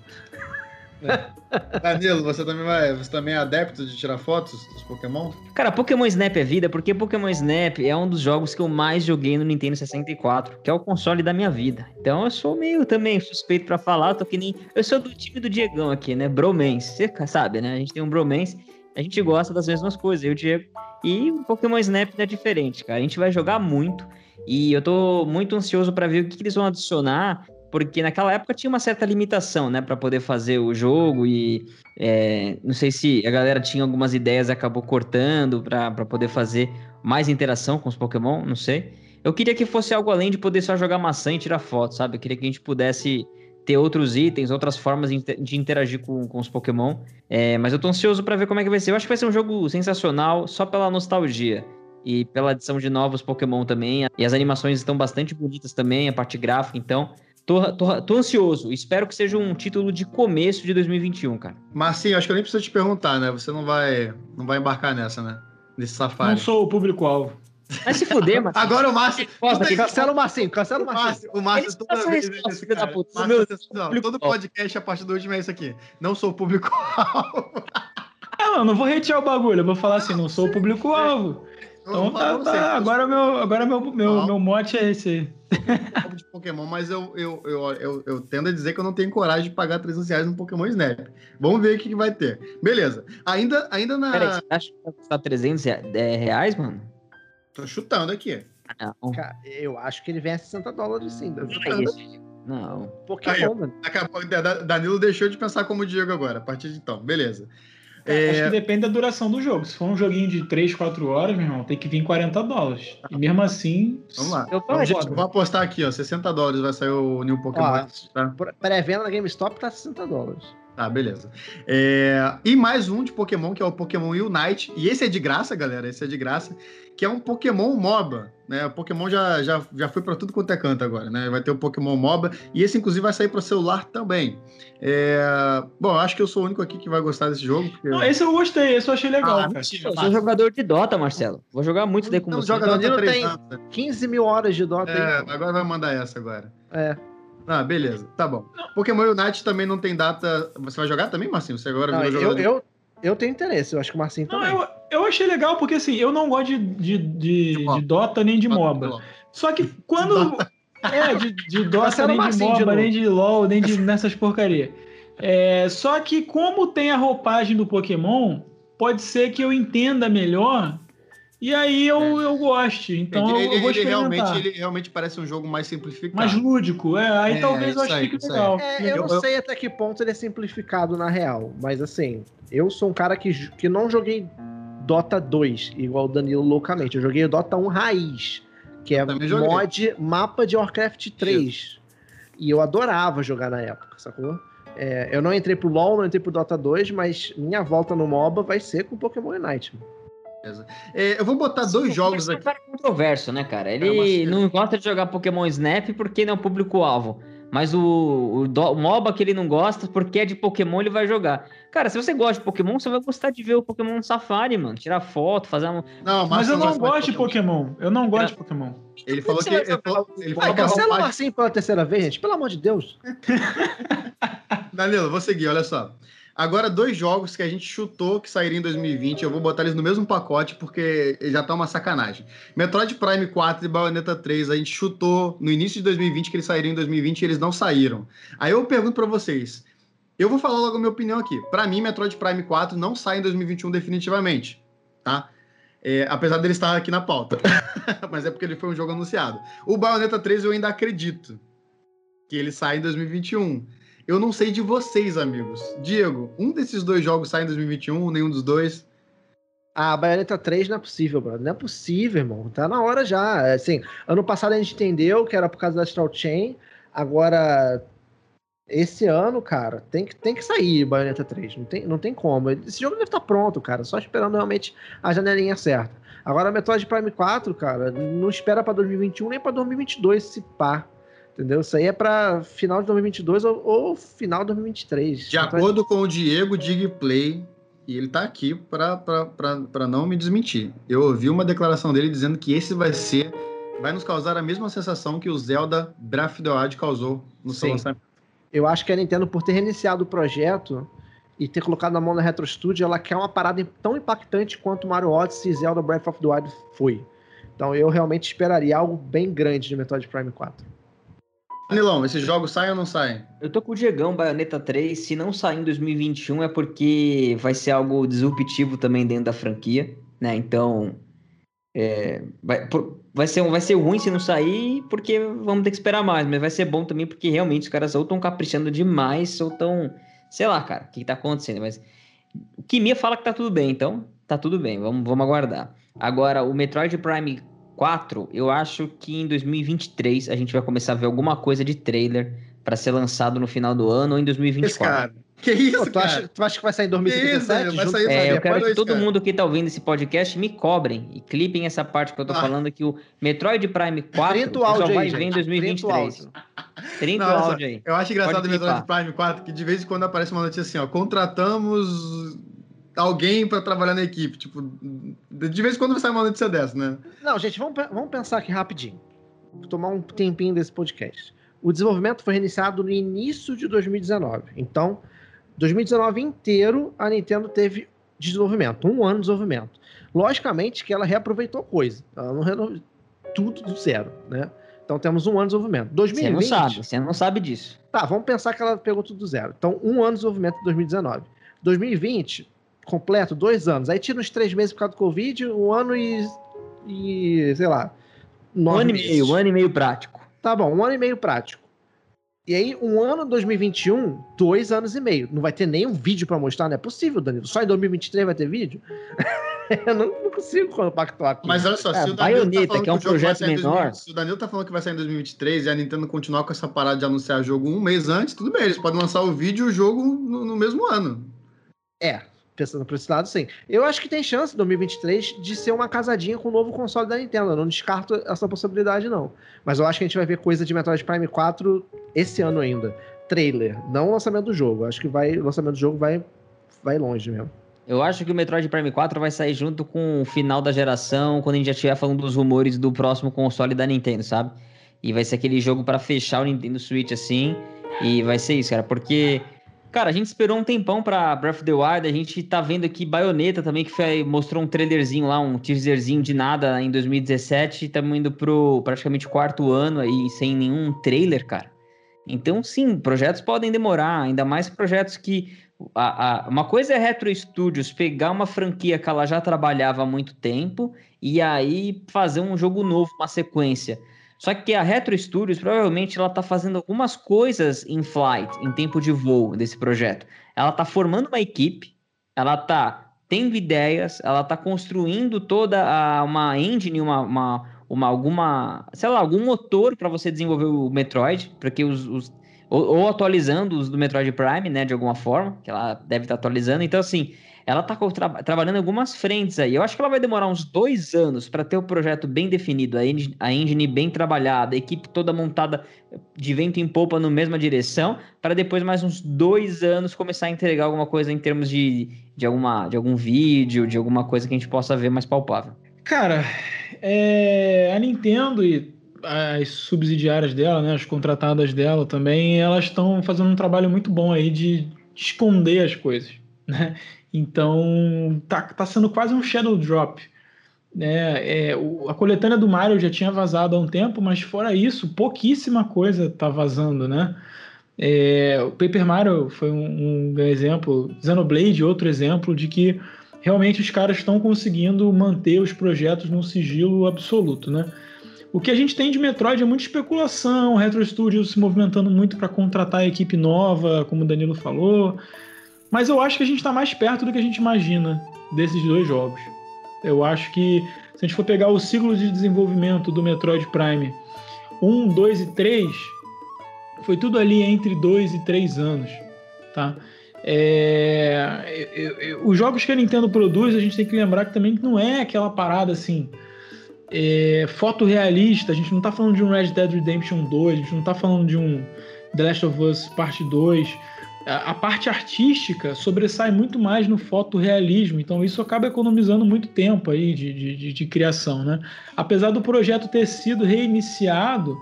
Danilo, você também, vai, você também é adepto de tirar fotos dos Pokémon? Cara, Pokémon Snap é vida porque Pokémon Snap é um dos jogos que eu mais joguei no Nintendo 64, que é o console da minha vida. Então eu sou meio também suspeito para falar, tô que nem. Eu sou do time do Diegão aqui, né? Bromance. Você sabe, né? A gente tem um Bromance, a gente gosta das mesmas coisas, eu e o Diego. E Pokémon Snap é diferente, cara. A gente vai jogar muito. E eu tô muito ansioso para ver o que, que eles vão adicionar porque naquela época tinha uma certa limitação, né, para poder fazer o jogo e é, não sei se a galera tinha algumas ideias e acabou cortando para poder fazer mais interação com os Pokémon, não sei. Eu queria que fosse algo além de poder só jogar maçã e tirar foto, sabe? Eu queria que a gente pudesse ter outros itens, outras formas de interagir com, com os Pokémon. É, mas eu tô ansioso para ver como é que vai ser. Eu acho que vai ser um jogo sensacional só pela nostalgia e pela adição de novos Pokémon também. E as animações estão bastante bonitas também, a parte gráfica, então. Tô, tô, tô, ansioso. Espero que seja um título de começo de 2021, cara. Marcinho, acho que eu nem preciso te perguntar, né? Você não vai, não vai embarcar nessa, né? Nesse safari. Não sou o público-alvo. Vai se fuder, mano. Agora o Márcio. Cancela o Marcinho, cancela o Marcinho. O Márcio, toda vez. Esse cara. Márcio, meu, não, todo podcast a partir do último é isso aqui. Não sou o público-alvo. Ah, não, não vou retear o bagulho. Eu vou falar assim, não sou o público-alvo. Então tá, tá. Agora meu, agora meu, meu, meu mote é esse aí. de Pokémon, mas eu, eu, eu, eu, eu tendo a dizer que eu não tenho coragem de pagar 300 reais no Pokémon Snap. Vamos ver o que, que vai ter. Beleza. Ainda, ainda na. Peraí, você acha que vai custar 300 reais, mano? Tô chutando aqui. Não. Cara, eu acho que ele vem a 60 dólares sim. Não. Pokémon, mano. Acabou, Danilo deixou de pensar como o Diego agora, a partir de então. Beleza. É... Acho que depende da duração do jogo. Se for um joguinho de 3, 4 horas, meu irmão, tem que vir 40 dólares. E mesmo assim. Vamos lá. Eu Vamos, gente, vou apostar aqui, ó. 60 dólares vai sair o New Pokémon. Ó, tá? Pré-venda na GameStop tá 60 dólares. Tá, beleza. É... E mais um de Pokémon, que é o Pokémon Unite. E esse é de graça, galera. Esse é de graça. Que é um Pokémon MOBA. Né? O Pokémon já, já, já foi para tudo quanto é canto agora, né? Vai ter o Pokémon MOBA. E esse, inclusive, vai sair para celular também. É... Bom, acho que eu sou o único aqui que vai gostar desse jogo. Porque... Não, esse eu gostei, esse eu achei legal. Ah, cara. Eu sou jogador de Dota, Marcelo. Vou jogar muito daí com você. Joga Dota tem 15 mil horas de Dota é, aí. Agora vai mandar essa agora. É. Ah, beleza. Tá bom. Pokémon Unite também não tem data. Você vai jogar também, Marcinho? Você agora não, eu, eu, eu tenho interesse, eu acho que o Marcinho também. Não, eu, eu achei legal, porque assim, eu não gosto de, de, de, de Dota nem de MOBA. Só que quando. é, de, de Dota, nem de MOBA, nem de LOL, nem de nessas porcaria. É, só que como tem a roupagem do Pokémon, pode ser que eu entenda melhor e aí eu, é. eu gosto. Então ele, eu vou ele, realmente, ele realmente parece um jogo mais simplificado. Mais lúdico, é. Aí é, talvez eu ache que legal. É, eu, eu não sei até que ponto ele é simplificado na real. Mas assim, eu sou um cara que, que não joguei Dota 2, igual o Danilo loucamente. Eu joguei Dota 1 raiz, que é mod mapa de Warcraft 3. Isso. E eu adorava jogar na época, sacou? É, eu não entrei pro LoL, não entrei pro Dota 2, mas minha volta no MOBA vai ser com Pokémon Unite. Mano. É, eu vou botar dois jogos aqui. É controverso, né, cara? Ele é, não gosta de jogar Pokémon Snap porque não é o público-alvo. Mas o, o, o, MOBA que ele não gosta, porque é de Pokémon, ele vai jogar. Cara, se você gosta de Pokémon, você vai gostar de ver o Pokémon Safari, mano. Tirar foto, fazer uma. Não, mas, mas eu não gosto de Pokémon. Eu não gosto de Pokémon. Ele falou que. Ele falou, ele falou cancela o Marcinho pela terceira vez, gente. Pelo amor de Deus. Danilo, vou seguir, olha só. Agora, dois jogos que a gente chutou que sairiam em 2020, eu vou botar eles no mesmo pacote porque já tá uma sacanagem. Metroid Prime 4 e Bayonetta 3, a gente chutou no início de 2020 que eles sairiam em 2020 e eles não saíram. Aí eu pergunto para vocês, eu vou falar logo a minha opinião aqui. Para mim, Metroid Prime 4 não sai em 2021 definitivamente, tá? É, apesar dele estar aqui na pauta. Mas é porque ele foi um jogo anunciado. O Bayonetta 3 eu ainda acredito que ele sai em 2021. Eu não sei de vocês, amigos. Diego, um desses dois jogos sai em 2021, nenhum dos dois? A Bayonetta 3 não é possível, brother. Não é possível, irmão. Tá na hora já. É, assim, ano passado a gente entendeu que era por causa da Astral Chain. Agora, esse ano, cara, tem que, tem que sair Bayonetta 3. Não tem, não tem como. Esse jogo deve estar pronto, cara. Só esperando realmente a janelinha certa. Agora, a Metroid Prime 4, cara, não espera para 2021 nem para 2022 se pá. Entendeu? Isso aí é para final de 2022 ou, ou, final de 2023. De acordo com o Diego Digplay, e ele tá aqui para não me desmentir. Eu ouvi uma declaração dele dizendo que esse vai ser. Vai nos causar a mesma sensação que o Zelda Breath of the Wild causou no seu lançamento. Eu acho que a Nintendo, por ter reiniciado o projeto e ter colocado na mão na Retro Studio, ela quer uma parada tão impactante quanto Mario Odyssey e Zelda Breath of the Wild foi. Então eu realmente esperaria algo bem grande de Metroid Prime 4. Nilão, esses jogos saem ou não saem? Eu tô com o Diegão, Bayonetta 3. Se não sair em 2021 é porque vai ser algo disruptivo também dentro da franquia, né? Então, é, vai, vai, ser, vai ser ruim se não sair, porque vamos ter que esperar mais. Mas vai ser bom também porque realmente os caras ou estão caprichando demais ou estão... Sei lá, cara, o que, que tá acontecendo. Mas o Kimia fala que tá tudo bem, então tá tudo bem. Vamos, vamos aguardar. Agora, o Metroid Prime 4, eu acho que em 2023 a gente vai começar a ver alguma coisa de trailer para ser lançado no final do ano ou em 2024. Esse cara. Que isso, Pô, tu, cara? Acha, tu acha que vai sair em 2037? vai sair é, eu quero que todo cara. mundo que tá ouvindo esse podcast me cobrem e clipem essa parte que eu tô ah. falando que o Metroid Prime 4 só vai aí, ver em 2023. 30 o áudio aí. Eu acho engraçado o Metroid Prime 4 que de vez em quando aparece uma notícia assim, ó, contratamos alguém para trabalhar na equipe, tipo, de vez em quando vai sair uma notícia dessa, né? Não, gente, vamos, vamos pensar aqui rapidinho. Vou tomar um tempinho desse podcast. O desenvolvimento foi reiniciado no início de 2019. Então, 2019 inteiro, a Nintendo teve desenvolvimento, um ano de desenvolvimento. Logicamente que ela reaproveitou coisa, ela não renovou tudo do zero, né? Então temos um ano de desenvolvimento. 2020, você não sabe, você não sabe disso. Tá, vamos pensar que ela pegou tudo do zero. Então, um ano de desenvolvimento em 2019. 2020, completo, dois anos. Aí tira uns três meses por causa do Covid, um ano e. e sei lá. Um ano meses. e meio, um ano e meio prático. Tá bom, um ano e meio prático. E aí, um ano 2021, dois anos e meio. Não vai ter nenhum vídeo para mostrar, não é possível, Danilo. Só em 2023 vai ter vídeo? eu não, não, consigo compactuar aqui. Mas olha só, é, se o Danilo Bayonetta, tá que é um projeto menor. 2000, se o Danilo tá falando que vai sair em 2023 e a Nintendo continuar com essa parada de anunciar jogo um mês antes, tudo bem, eles podem lançar o vídeo e o jogo no, no mesmo ano. É, pensando por esse lado, sim. Eu acho que tem chance em 2023 de ser uma casadinha com o novo console da Nintendo. Eu não descarto essa possibilidade, não. Mas eu acho que a gente vai ver coisa de Metroid Prime 4 esse ano ainda. Trailer, não lançamento do jogo. Eu acho que vai, o lançamento do jogo vai, vai longe mesmo. Eu acho que o Metroid Prime 4 vai sair junto com o final da geração, quando a gente já estiver falando dos rumores do próximo console da Nintendo, sabe? E vai ser aquele jogo para fechar o Nintendo Switch assim. E vai ser isso, cara, porque Cara, a gente esperou um tempão pra Breath of the Wild, a gente tá vendo aqui Bayonetta também, que foi, mostrou um trailerzinho lá, um teaserzinho de nada em 2017, estamos indo pro praticamente quarto ano aí, sem nenhum trailer, cara. Então, sim, projetos podem demorar, ainda mais projetos que... A, a, uma coisa é Retro Studios pegar uma franquia que ela já trabalhava há muito tempo e aí fazer um jogo novo, uma sequência. Só que a Retro Studios provavelmente ela está fazendo algumas coisas em flight, em tempo de voo desse projeto. Ela está formando uma equipe, ela está tendo ideias, ela está construindo toda a, uma engine, uma, uma, uma, alguma, sei lá, algum motor para você desenvolver o Metroid, para que os, os ou, ou, atualizando os do Metroid Prime, né, de alguma forma, que ela deve estar tá atualizando. Então, assim, ela está tra trabalhando algumas frentes aí. Eu acho que ela vai demorar uns dois anos para ter o projeto bem definido, a engine, a engine bem trabalhada, a equipe toda montada de vento em polpa na mesma direção, para depois mais uns dois anos começar a entregar alguma coisa em termos de, de, alguma, de algum vídeo, de alguma coisa que a gente possa ver mais palpável. Cara, é, a Nintendo e as subsidiárias dela, né, as contratadas dela também, elas estão fazendo um trabalho muito bom aí de esconder as coisas, né? Então tá, tá sendo quase um shadow drop. Né? É, o, a coletânea do Mario já tinha vazado há um tempo, mas fora isso, pouquíssima coisa tá vazando, né? É, o Paper Mario foi um, um exemplo, Xenoblade outro exemplo de que realmente os caras estão conseguindo manter os projetos num sigilo absoluto, né? O que a gente tem de Metroid é muita especulação, Retro Studios se movimentando muito para contratar a equipe nova, como o Danilo falou. Mas eu acho que a gente está mais perto do que a gente imagina desses dois jogos. Eu acho que se a gente for pegar o ciclo de desenvolvimento do Metroid Prime 1, 2 e 3, foi tudo ali entre 2 e 3 anos. Tá? É, os jogos que a Nintendo produz, a gente tem que lembrar que também não é aquela parada assim. É, fotorrealista, a gente não está falando de um Red Dead Redemption 2, a gente não está falando de um The Last of Us Parte 2 a parte artística sobressai muito mais no fotorrealismo, então isso acaba economizando muito tempo aí de, de, de, criação, né? Apesar do projeto ter sido reiniciado,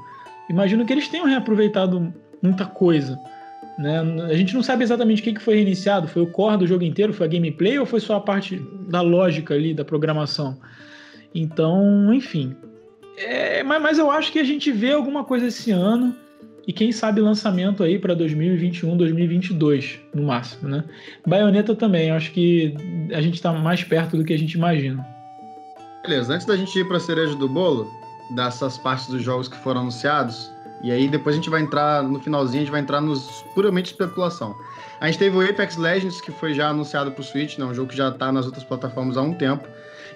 imagino que eles tenham reaproveitado muita coisa, né? A gente não sabe exatamente o que foi reiniciado, foi o core do jogo inteiro, foi a gameplay ou foi só a parte da lógica ali, da programação? Então, enfim. É, mas, mas eu acho que a gente vê alguma coisa esse ano, e quem sabe lançamento aí para 2021, 2022 no máximo, né? Baioneta também, acho que a gente está mais perto do que a gente imagina. Beleza, antes da gente ir para a cereja do bolo, dessas partes dos jogos que foram anunciados, e aí depois a gente vai entrar no finalzinho, a gente vai entrar nos puramente especulação. A gente teve o Apex Legends, que foi já anunciado para o Switch, né? um jogo que já está nas outras plataformas há um tempo.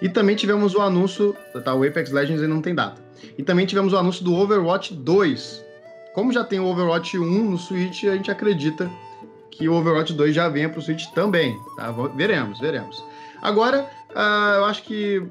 E também tivemos o anúncio, tá? O Apex Legends ainda não tem data. E também tivemos o anúncio do Overwatch 2, como já tem o Overwatch 1 no Switch, a gente acredita que o Overwatch 2 já venha para o Switch também. Tá? Veremos, veremos. Agora, uh, eu acho que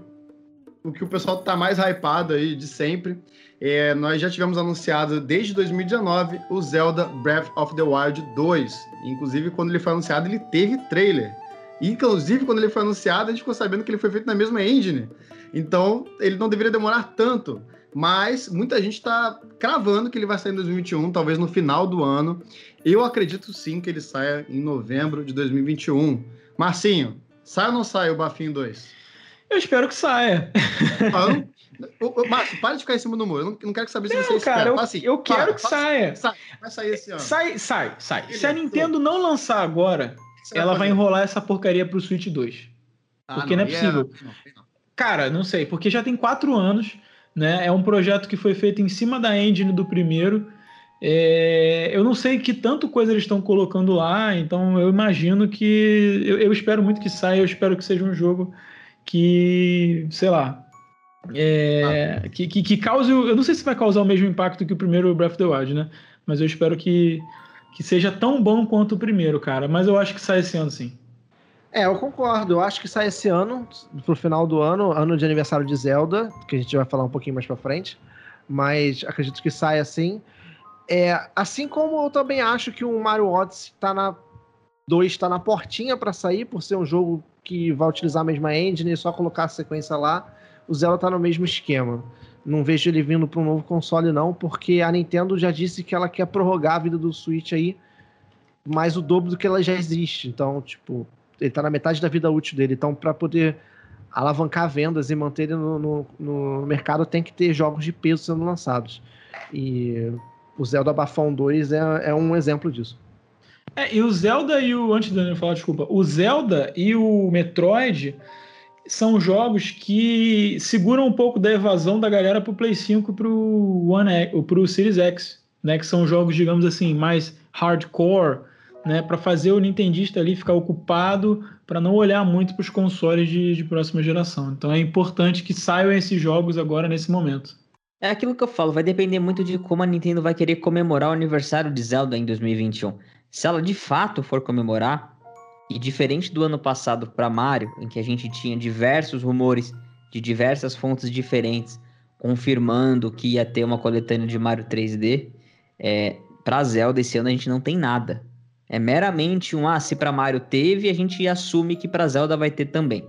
o que o pessoal está mais hypado aí de sempre é, nós já tivemos anunciado desde 2019 o Zelda Breath of the Wild 2. Inclusive, quando ele foi anunciado, ele teve trailer. Inclusive, quando ele foi anunciado, a gente ficou sabendo que ele foi feito na mesma engine. Então, ele não deveria demorar tanto. Mas muita gente está cravando que ele vai sair em 2021, talvez no final do ano. Eu acredito sim que ele saia em novembro de 2021. Marcinho, sai ou não sai o Bafinho 2? Eu espero que saia. Ah, Márcio, para de ficar em cima do muro. Eu não, não quero saber se não, você cara, espera. Eu, assim, eu quero para, que saia. Sai, vai sair esse ano. Sai, sai, sai. Se a Nintendo não lançar agora, ela vai, vai enrolar essa porcaria pro Switch 2. Ah, porque não, não é possível. É... Não, não. Cara, não sei, porque já tem quatro anos, né? É um projeto que foi feito em cima da engine do primeiro. É... eu não sei que tanto coisa eles estão colocando lá, então eu imagino que. Eu, eu espero muito que saia, eu espero que seja um jogo que, sei lá, é, ah. que, que, que, cause. Eu não sei se vai causar o mesmo impacto que o primeiro Breath of the Wild, né? Mas eu espero que, que seja tão bom quanto o primeiro, cara. Mas eu acho que sai esse ano sim. É, eu concordo. Eu acho que sai esse ano, pro final do ano, ano de aniversário de Zelda, que a gente vai falar um pouquinho mais pra frente. Mas acredito que sai assim. É, assim como eu também acho que o Mario Odyssey tá na 2 está na portinha para sair, por ser um jogo que vai utilizar a mesma engine, e só colocar a sequência lá. O Zelda tá no mesmo esquema. Não vejo ele vindo para um novo console, não, porque a Nintendo já disse que ela quer prorrogar a vida do Switch aí mais o dobro do que ela já existe. Então, tipo, ele tá na metade da vida útil dele. Então, para poder alavancar vendas e manter ele no, no, no, mercado, tem que ter jogos de peso sendo lançados. E o Zelda Bafão 2 é, é um exemplo disso. É, e o Zelda e o. Antes de falar, desculpa. O Zelda e o Metroid são jogos que seguram um pouco da evasão da galera pro Play 5 e pro, One, pro Series X. Né, que são jogos, digamos assim, mais hardcore, né, para fazer o nintendista ali ficar ocupado para não olhar muito para os consoles de, de próxima geração. Então é importante que saiam esses jogos agora nesse momento. É aquilo que eu falo, vai depender muito de como a Nintendo vai querer comemorar o aniversário de Zelda em 2021. Se ela de fato for comemorar, e diferente do ano passado para Mario, em que a gente tinha diversos rumores de diversas fontes diferentes confirmando que ia ter uma coletânea de Mario 3D, é, para Zelda esse ano a gente não tem nada. É meramente um, ah, se para Mario teve, a gente assume que para Zelda vai ter também.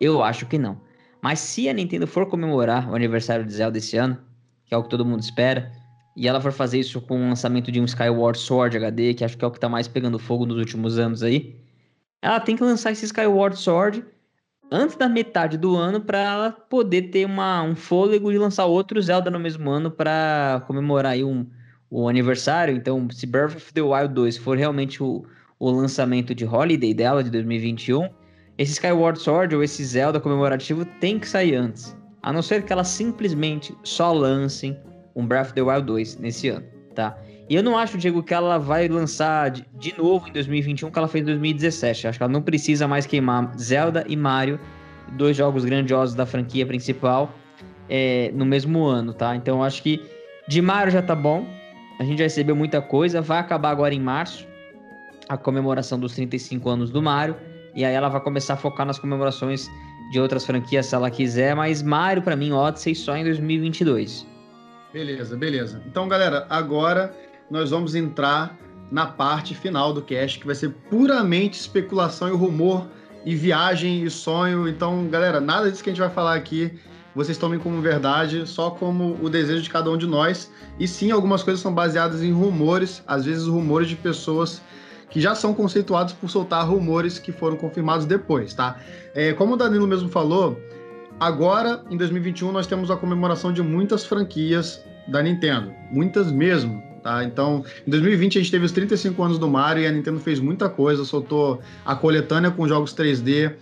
Eu acho que não. Mas se a Nintendo for comemorar o aniversário de Zelda esse ano, que é o que todo mundo espera, e ela for fazer isso com o lançamento de um Skyward Sword HD, que acho que é o que tá mais pegando fogo nos últimos anos aí, ela tem que lançar esse Skyward Sword antes da metade do ano para ela poder ter uma, um fôlego e lançar outro Zelda no mesmo ano para comemorar aí um, o aniversário. Então, se Breath of the Wild 2 for realmente o, o lançamento de Holiday dela de 2021, esse Skyward Sword ou esse Zelda comemorativo tem que sair antes. A não ser que ela simplesmente só lancem um Breath of the Wild 2 nesse ano, tá? E eu não acho, Diego, que ela vai lançar de, novo em 2021 o que ela fez em 2017. Acho que ela não precisa mais queimar Zelda e Mario, dois jogos grandiosos da franquia principal, é, no mesmo ano, tá? Então acho que de Mario já tá bom. A gente já recebeu muita coisa. Vai acabar agora em março a comemoração dos 35 anos do Mario. E aí ela vai começar a focar nas comemorações de outras franquias se ela quiser. Mas Mario, para mim, Odyssey só em 2022. Beleza, beleza. Então, galera, agora nós vamos entrar na parte final do cast, que vai ser puramente especulação e rumor e viagem e sonho. Então, galera, nada disso que a gente vai falar aqui vocês tomem como verdade, só como o desejo de cada um de nós. E sim, algumas coisas são baseadas em rumores, às vezes rumores de pessoas que já são conceituados por soltar rumores que foram confirmados depois, tá? É, como o Danilo mesmo falou, Agora, em 2021, nós temos a comemoração de muitas franquias da Nintendo, muitas mesmo. Tá? Então, em 2020 a gente teve os 35 anos do Mario e a Nintendo fez muita coisa, soltou a coletânea com jogos 3D,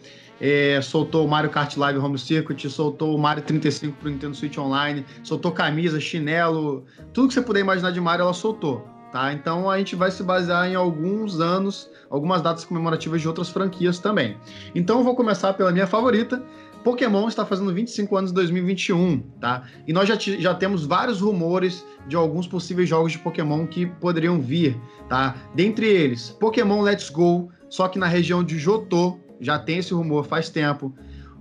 é, soltou o Mario Kart Live Home Circuit, soltou o Mario 35 para o Nintendo Switch Online, soltou camisa, chinelo, tudo que você puder imaginar de Mario ela soltou. Tá? Então a gente vai se basear em alguns anos, algumas datas comemorativas de outras franquias também. Então eu vou começar pela minha favorita, Pokémon está fazendo 25 anos em 2021, tá? E nós já, já temos vários rumores de alguns possíveis jogos de Pokémon que poderiam vir, tá? Dentre eles, Pokémon Let's Go, só que na região de Johto, já tem esse rumor faz tempo.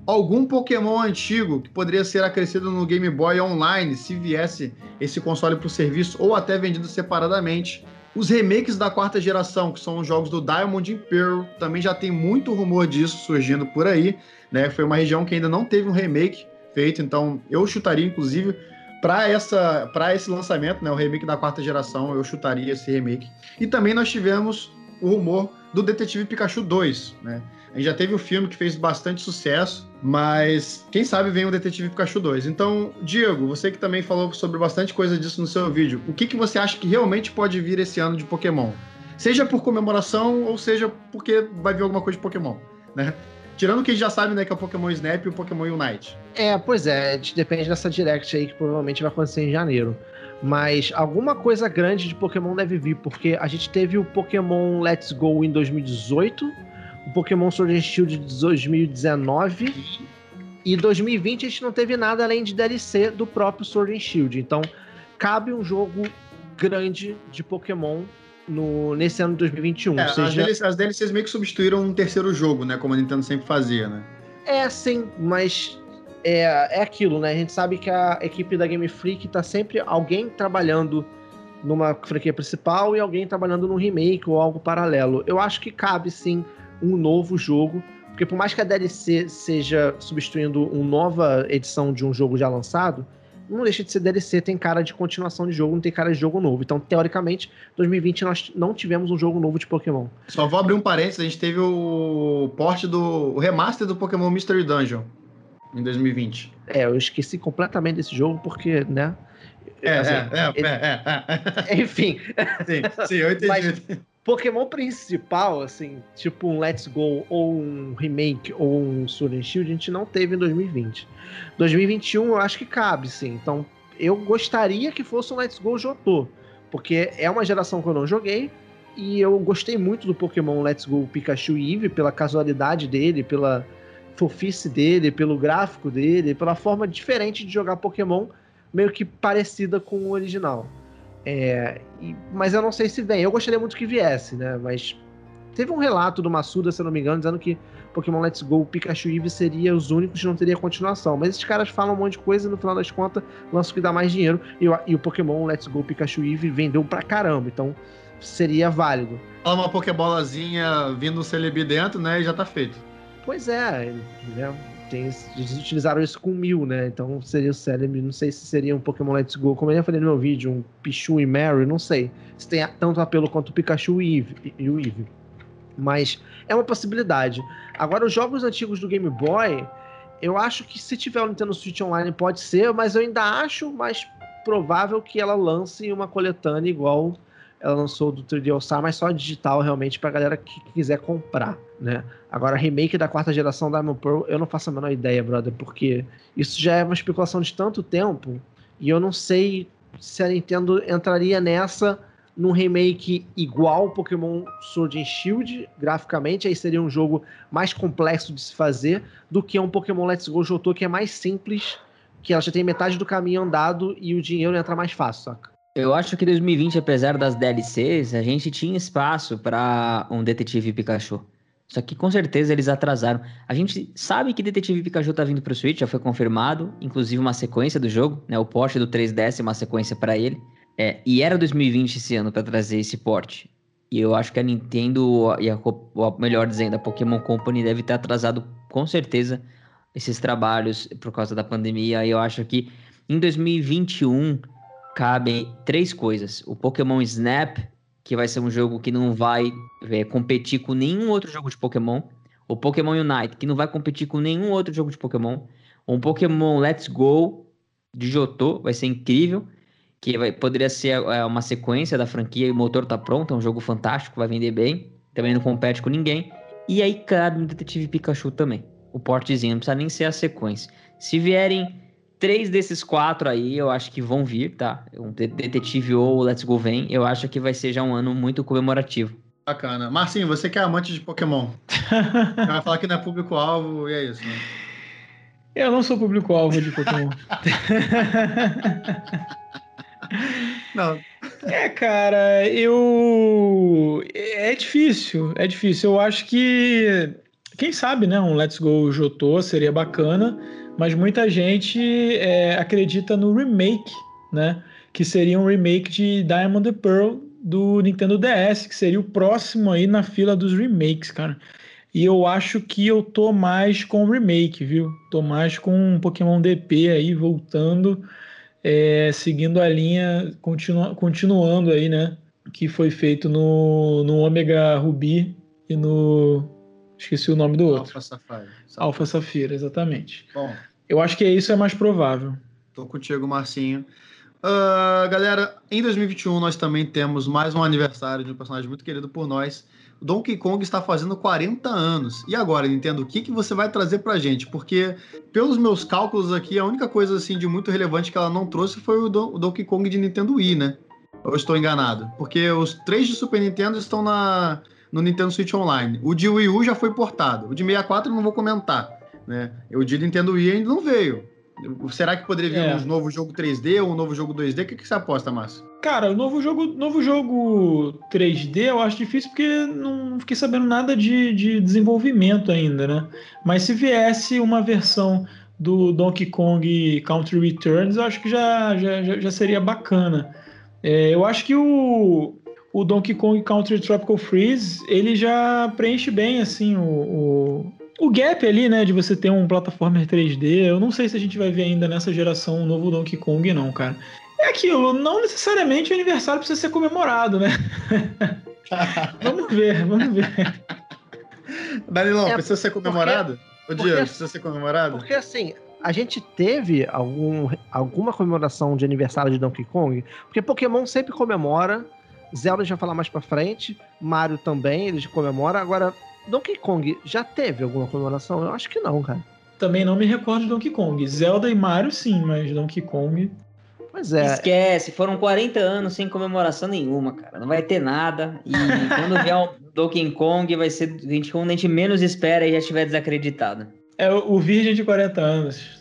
Algum Pokémon antigo que poderia ser acrescido no Game Boy Online se viesse esse console para o serviço ou até vendido separadamente. Os remakes da quarta geração, que são os jogos do Diamond Pearl, também já tem muito rumor disso surgindo por aí. Né? Foi uma região que ainda não teve um remake feito, então eu chutaria, inclusive, para essa para esse lançamento, né, o remake da quarta geração, eu chutaria esse remake. E também nós tivemos o rumor do Detetive Pikachu 2, né? Gente já teve o um filme que fez bastante sucesso, mas quem sabe vem o Detetive Pikachu 2. Então, Diego, você que também falou sobre bastante coisa disso no seu vídeo, o que, que você acha que realmente pode vir esse ano de Pokémon? Seja por comemoração ou seja porque vai vir alguma coisa de Pokémon, né? Tirando que a gente já sabe, né, que é o Pokémon Snap e o Pokémon Unite. É, pois é, depende dessa Direct aí que provavelmente vai acontecer em janeiro. Mas alguma coisa grande de Pokémon deve vir, porque a gente teve o Pokémon Let's Go em 2018, o Pokémon Sword and Shield de 2019 e 2020 a gente não teve nada além de DLC do próprio Sword and Shield. Então, cabe um jogo grande de Pokémon no, nesse ano de 2021. É, seja... as, DLCs, as DLCs meio que substituíram um terceiro jogo, né? Como a Nintendo sempre fazia, né? É, sim, mas é, é aquilo, né? A gente sabe que a equipe da Game Freak tá sempre alguém trabalhando numa franquia principal e alguém trabalhando num remake ou algo paralelo. Eu acho que cabe sim um novo jogo, porque por mais que a DLC seja substituindo uma nova edição de um jogo já lançado, não deixa de ser DLC, tem cara de continuação de jogo, não tem cara de jogo novo. Então, teoricamente, 2020 nós não tivemos um jogo novo de Pokémon. Só vou abrir um parênteses, a gente teve o porte do o remaster do Pokémon Mystery Dungeon em 2020. É, eu esqueci completamente desse jogo porque, né? É, assim, é, é, ele... é, é, é, Enfim. Sim, sim, eu entendi. Mas, Pokémon principal, assim, tipo um Let's Go ou um remake ou um Sword and Shield, a gente não teve em 2020. 2021 eu acho que cabe, sim. Então eu gostaria que fosse um Let's Go Jotô, porque é uma geração que eu não joguei e eu gostei muito do Pokémon Let's Go Pikachu e pela casualidade dele, pela fofice dele, pelo gráfico dele, pela forma diferente de jogar Pokémon, meio que parecida com o original. É, e, mas eu não sei se vem. Eu gostaria muito que viesse, né? Mas teve um relato do Massuda, se eu não me engano, dizendo que Pokémon Let's Go, Pikachu e Eevee seria os únicos que não teria continuação. Mas esses caras falam um monte de coisa e no final das contas lançam que dá mais dinheiro. E, e o Pokémon Let's Go, Pikachu e Eevee vendeu pra caramba. Então seria válido. Fala uma Pokébolazinha vindo um Celebi dentro, né? E já tá feito. Pois é, né? Tem, eles utilizaram isso com mil, né? Então seria o célebre, não sei se seria um Pokémon Let's Go, como eu já falei no meu vídeo, um Pichu e Mary, não sei. Se tem tanto apelo quanto o Pikachu e, Eve, e o Eevee. Mas é uma possibilidade. Agora, os jogos antigos do Game Boy, eu acho que se tiver o Nintendo Switch Online pode ser, mas eu ainda acho mais provável que ela lance uma coletânea igual ela lançou do 3D All Star, mas só digital realmente pra galera que quiser comprar, né? Agora, remake da quarta geração da Diamond Pearl, eu não faço a menor ideia, brother, porque isso já é uma especulação de tanto tempo e eu não sei se a Nintendo entraria nessa num remake igual Pokémon Sword and Shield, graficamente, aí seria um jogo mais complexo de se fazer do que um Pokémon Let's Go Johto que é mais simples, que ela já tem metade do caminho andado e o dinheiro entra mais fácil, saca? Eu acho que 2020, apesar das DLCs, a gente tinha espaço para um Detetive Pikachu. Só que com certeza eles atrasaram. A gente sabe que Detetive Pikachu tá vindo pro Switch, já foi confirmado, inclusive uma sequência do jogo, né? O porte do 3DS é uma sequência para ele. É, e era 2020 esse ano para trazer esse porte. E eu acho que a Nintendo, e a, melhor dizendo, a Pokémon Company deve ter atrasado com certeza esses trabalhos por causa da pandemia. E eu acho que em 2021 cabem três coisas. O Pokémon Snap, que vai ser um jogo que não vai é, competir com nenhum outro jogo de Pokémon. O Pokémon Unite, que não vai competir com nenhum outro jogo de Pokémon. Um Pokémon Let's Go de Johto, vai ser incrível. Que vai, poderia ser é, uma sequência da franquia e o motor tá pronto, é um jogo fantástico, vai vender bem. Também não compete com ninguém. E aí cabe no Detetive Pikachu também. O portezinho, não precisa nem ser a sequência. Se vierem Três desses quatro aí eu acho que vão vir, tá? Um Detetive ou Let's Go vem. Eu acho que vai ser já um ano muito comemorativo. Bacana. Marcinho, você que é amante de Pokémon. vai falar que não é público-alvo e é isso, né? Eu não sou público-alvo de Pokémon. Não. É, cara, eu. É difícil, é difícil. Eu acho que. Quem sabe, né? Um Let's Go Jotô seria bacana, mas muita gente é, acredita no remake, né? Que seria um remake de Diamond and Pearl do Nintendo DS, que seria o próximo aí na fila dos remakes, cara. E eu acho que eu tô mais com remake, viu? Tô mais com um Pokémon DP aí voltando é, seguindo a linha, continu, continuando aí, né? Que foi feito no, no Omega Ruby e no. Esqueci o nome do outro. Alpha Safari. Alpha Safira, exatamente. Bom, Eu acho que isso é mais provável. tô contigo, Marcinho. Ah, galera, em 2021 nós também temos mais um aniversário de um personagem muito querido por nós. O Donkey Kong está fazendo 40 anos. E agora, Nintendo, o que, que você vai trazer pra gente? Porque, pelos meus cálculos aqui, a única coisa assim de muito relevante que ela não trouxe foi o, Don- o Donkey Kong de Nintendo Wii, né? Ou eu estou enganado? Porque os três de Super Nintendo estão na, no Nintendo Switch Online. O de Wii U já foi portado. O de 64 eu não vou comentar. Né? O de Nintendo Wii ainda não veio. Será que poderia vir É. um novo jogo 3D ou um novo jogo 2D? O que, que você aposta, Márcio? Cara, o novo jogo, novo jogo 3D eu acho difícil porque não fiquei sabendo nada de, de desenvolvimento ainda, né? Mas se viesse uma versão do Donkey Kong Country Returns, eu acho que já, já, já- já seria bacana. É, eu acho que o, o Donkey Kong Country Tropical Freeze, ele já preenche bem, assim, o, o, o gap ali, né, de você ter um plataformer 3D. Eu não sei se a gente vai ver ainda nessa geração um novo Donkey Kong, não, cara. É aquilo, não necessariamente o aniversário precisa ser comemorado, né? vamos ver, vamos ver. Danilão, É, precisa ser comemorado? Ô, porque- Diego, precisa ser comemorado? Porque assim, a gente teve algum, alguma comemoração de aniversário de Donkey Kong, porque Pokémon sempre comemora, Zelda vai falar mais pra frente, Mario também, eles comemoram. Agora, Donkey Kong já teve alguma comemoração? Eu acho que não, cara. Também não me recordo de Donkey Kong. Zelda e Mario, sim, mas Donkey Kong. Pois é, Esquece, foram 40 anos sem comemoração nenhuma, cara. Não vai ter nada. E quando vier o Donkey Kong, vai ser a gente, quando a gente menos espera e já estiver desacreditado. É o Virgem de 40 anos.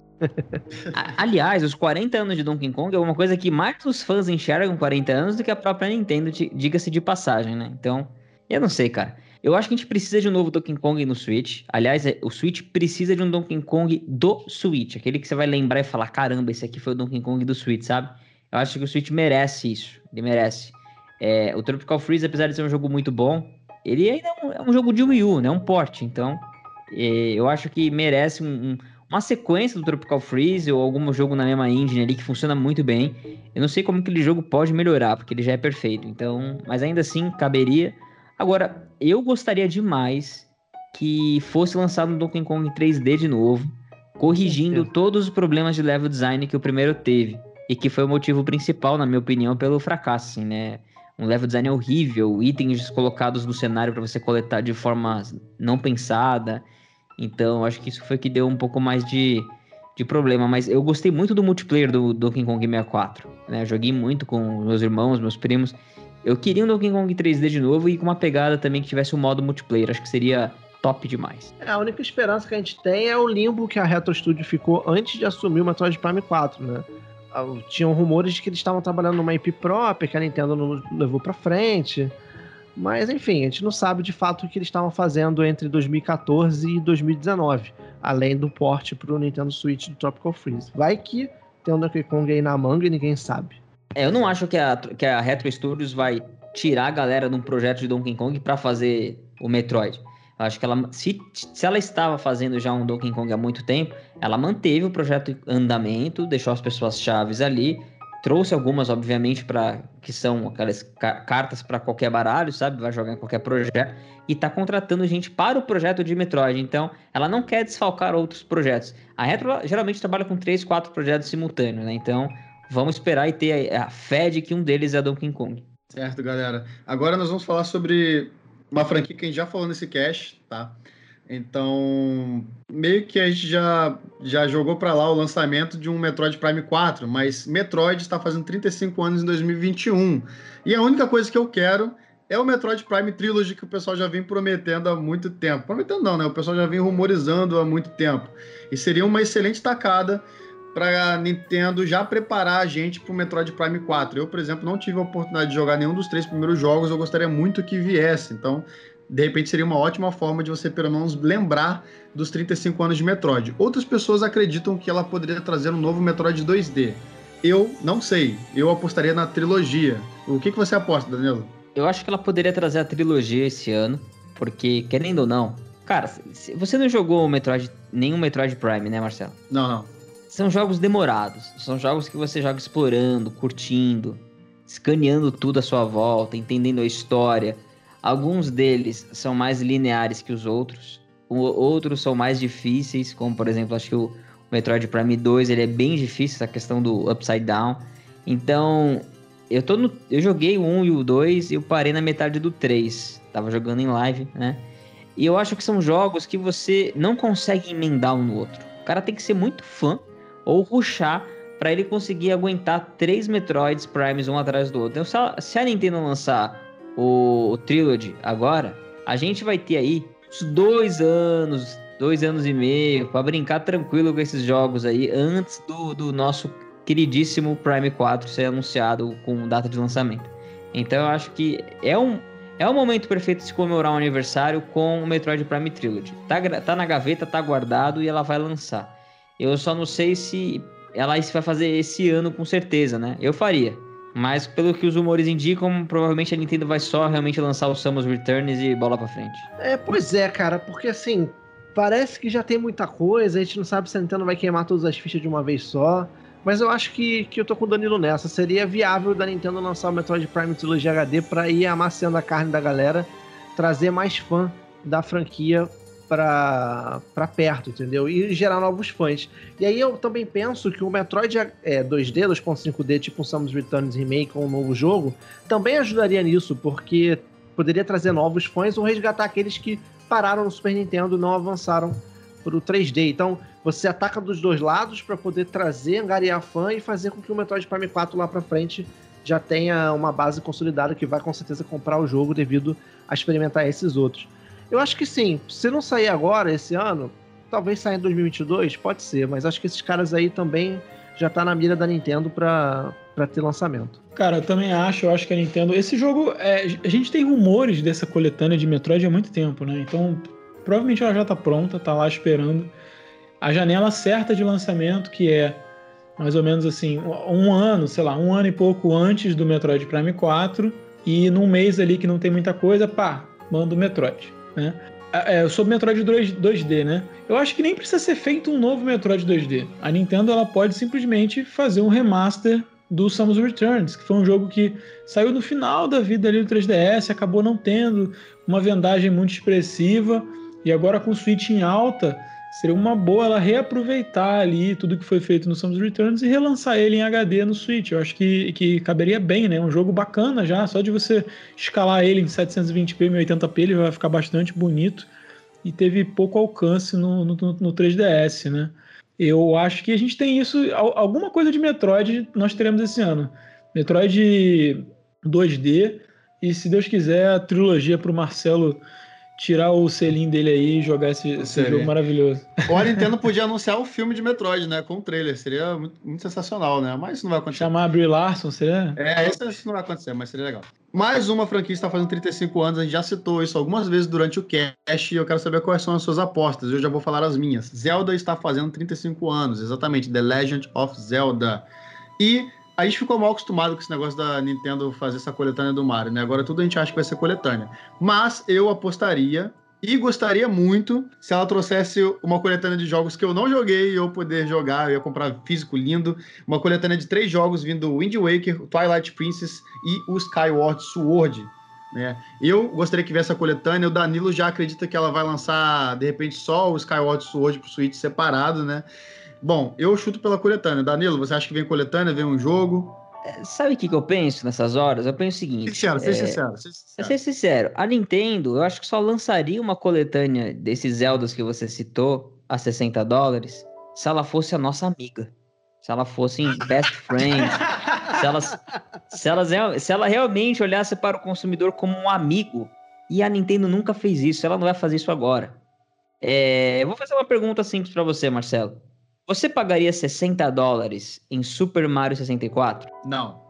Aliás, os 40 anos de Donkey Kong é uma coisa que mais os fãs enxergam 40 anos do que a própria Nintendo, di- diga-se de passagem, né? Então, eu não sei, cara. Eu acho que a gente precisa de um novo Donkey Kong no Switch. Aliás, é- o Switch precisa de um Donkey Kong do Switch. Aquele que você vai lembrar e falar: caramba, esse aqui foi o Donkey Kong do Switch, sabe? Eu acho que o Switch merece isso. Ele merece. É, o Tropical Freeze, apesar de ser um jogo muito bom, ele ainda é um, é um jogo de Wii U, né? Um port. Então, é, eu acho que merece um- um, uma sequência do Tropical Freeze ou algum jogo na mesma engine ali que funciona muito bem. Eu não sei como aquele jogo pode melhorar, porque ele já é perfeito. Então, mas ainda assim caberia. Agora, eu gostaria demais que fosse lançado um Donkey Kong 3D de novo, corrigindo todos os problemas de level design que o primeiro teve e que foi o motivo principal, na minha opinião, pelo fracasso, assim, né? Um level design horrível, itens colocados no cenário para você coletar de forma não pensada. Então, acho que isso foi que deu um pouco mais de, de problema. Mas eu gostei muito do multiplayer do Donkey Kong 64. Né? Joguei muito com meus irmãos, meus primos. Eu queria um Donkey Kong 3D de novo e com uma pegada também que tivesse um modo multiplayer. Acho que seria top demais. É, a única esperança que a gente tem é o limbo que a Retro Studio ficou antes de assumir o Metroid Prime 4, né? Ah, Tinham rumores de que eles estavam trabalhando numa IP própria, que a Nintendo não levou pra frente. Mas, enfim, a gente não sabe de fato o que eles estavam fazendo entre 2014 e 2019, além do porte pro Nintendo Switch do Tropical Freeze. Vai que tem um Donkey Kong aí na manga e ninguém sabe. É, eu não acho que a, que a Retro Studios vai tirar a galera de um projeto de Donkey Kong pra fazer o Metroid. Eu acho que ela, se, se ela estava fazendo já um Donkey Kong há muito tempo, ela manteve o projeto em andamento, deixou as pessoas chaves ali, trouxe algumas, obviamente, para que são aquelas ca- cartas para qualquer baralho, sabe? Vai jogar em qualquer projeto e tá contratando gente para o projeto de Metroid. Então, ela não quer desfalcar outros projetos. A Retro geralmente trabalha com três, quatro projetos simultâneos, né? Então, vamos esperar e ter a, a fé de que um deles é Donkey Kong. Certo, galera. Agora nós vamos falar sobre uma franquia que a gente já falou nesse cast, tá? Então, meio que a gente já, já jogou pra lá o lançamento de um Metroid Prime 4, mas Metroid está fazendo 35 anos em 2021. E a única coisa que eu quero é o Metroid Prime Trilogy que o pessoal já vem prometendo há muito tempo. Prometendo não, né? O pessoal já vem rumorizando há muito tempo. E seria uma excelente tacada para Nintendo já preparar a gente para o Metroid Prime 4. Eu, por exemplo, não tive a oportunidade de jogar nenhum dos três primeiros jogos, eu gostaria muito que viesse. Então, de repente, seria uma ótima forma de você, pelo menos, lembrar dos 35 anos de Metroid. Outras pessoas acreditam que ela poderia trazer um novo Metroid 2D. Eu não sei. Eu apostaria na trilogia. O que, que você aposta, Danilo? Eu acho que ela poderia trazer a trilogia esse ano, porque, querendo ou não, cara, você não jogou o Metroid, nenhum Metroid Prime, né, Marcelo? Não, não. São jogos demorados, são jogos que você joga explorando, curtindo, escaneando tudo à sua volta, entendendo a história. Alguns deles são mais lineares que os outros, outros são mais difíceis, como por exemplo, acho que o Metroid Prime 2 ele é bem difícil, essa questão do Upside Down. Então, eu, tô no, eu joguei o 1 e o 2 e eu parei na metade do 3. Tava jogando em live, né? E eu acho que são jogos que você não consegue emendar um no outro. O cara tem que ser muito fã ou ruxar para ele conseguir aguentar três Metroids Primes um atrás do outro. Então, se a Nintendo lançar o, o Trilogy agora, a gente vai ter aí uns dois anos, dois anos e meio para brincar tranquilo com esses jogos aí antes do, do nosso queridíssimo Prime 4 ser anunciado com data de lançamento. Então eu acho que é um, é um momento perfeito de se comemorar um aniversário com o Metroid Prime Trilogy. Tá, tá na gaveta, tá guardado e ela vai lançar. Eu só não sei se ela vai fazer esse ano com certeza, né? Eu faria. Mas pelo que os rumores indicam, provavelmente a Nintendo vai só realmente lançar o Samus Returns e bola pra frente. É, pois é, cara, porque assim, parece que já tem muita coisa, a gente não sabe se a Nintendo vai queimar todas as fichas de uma vez só. Mas eu acho que, que eu tô com o Danilo nessa. Seria viável da Nintendo lançar o Metroid Prime Trilogy HD para ir amaciando a carne da galera, trazer mais fã da franquia para perto, entendeu? E gerar novos fãs. E aí eu também penso que o Metroid é, 2D, 2.5D, tipo um Samus Returns Remake ou um novo jogo, também ajudaria nisso, porque poderia trazer novos fãs ou resgatar aqueles que pararam no Super Nintendo e não avançaram pro 3D. Então, você ataca dos dois lados para poder trazer, angariar fã e fazer com que o Metroid Prime 4 lá para frente já tenha uma base consolidada que vai com certeza comprar o jogo devido a experimentar esses outros. Eu acho que sim. Se não sair agora, esse ano, talvez saia em 2022, pode ser, mas acho que esses caras aí também já tá na mira da Nintendo para para ter lançamento. Cara, eu também acho, eu acho que a Nintendo. Esse jogo, é, a gente tem rumores dessa coletânea de Metroid há muito tempo, né? Então, provavelmente ela já tá pronta, tá lá esperando a janela certa de lançamento, que é mais ou menos assim, um ano, sei lá, um ano e pouco antes do Metroid Prime 4, e num mês ali que não tem muita coisa, pá, manda o Metroid, né? É, é sobre Metroid 2, 2D, né? Eu acho que nem precisa ser feito um novo Metroid 2D. A Nintendo ela pode simplesmente fazer um remaster do Samus Returns, que foi um jogo que saiu no final da vida ali do 3DS, acabou não tendo uma vendagem muito expressiva, e agora com o Switch em alta, seria uma boa ela reaproveitar ali tudo que foi feito no Samus Returns e relançar ele em HD no Switch. Eu acho que, que caberia bem, né? Um jogo bacana já, só de você escalar ele em 720p, 1080p, ele vai ficar bastante bonito. E teve pouco alcance no, no, no 3DS, né? Eu acho que a gente tem isso, alguma coisa de Metroid nós teremos esse ano. Metroid 2D, e se Deus quiser, a trilogia para o Marcelo tirar o selinho dele aí e jogar esse, esse jogo maravilhoso. Ou a Nintendo podia anunciar o filme de Metroid, né? Com o trailer. Seria muito, muito, sensacional, né? Mas isso não vai acontecer. Chamar a Brie Larson, seria? É, isso não vai acontecer, mas seria legal. Mais uma franquia está fazendo 35 anos, a gente já citou isso algumas vezes durante o cast e eu quero saber quais são as suas apostas. Eu já vou falar as minhas. Zelda está fazendo 35 anos, exatamente. The Legend of Zelda. E a gente ficou mal acostumado com esse negócio da Nintendo fazer essa coletânea do Mario, né? Agora tudo a gente acha que vai ser coletânea. Mas eu apostaria e gostaria muito se ela trouxesse uma coletânea de jogos que eu não joguei e eu poder jogar, eu ia comprar físico lindo. Uma coletânea de três jogos vindo Wind Waker, Twilight Princess e o Skyward Sword. Né? Eu gostaria que viesse a coletânea. O Danilo já acredita que ela vai lançar, de repente, só o Skyward Sword pro Switch separado, né? Bom, eu chuto pela coletânea. Danilo, você acha que vem coletânea, vem um jogo? É, sabe o que, que eu penso nessas horas? Eu penso o seguinte. Sincero, é... sincero. Seja sincero. Ser sincero. A Nintendo, eu acho que só lançaria uma coletânea desses Zeldas que você citou a 60 dólares se ela fosse a nossa amiga. se elas fossem best friends, se, elas, se, elas, se ela realmente olhasse para o consumidor como um amigo, e a Nintendo nunca fez isso, ela não vai fazer isso agora. É, eu vou fazer uma pergunta simples para você, Marcelo. Você pagaria 60 dólares em Super Mario 64? Não.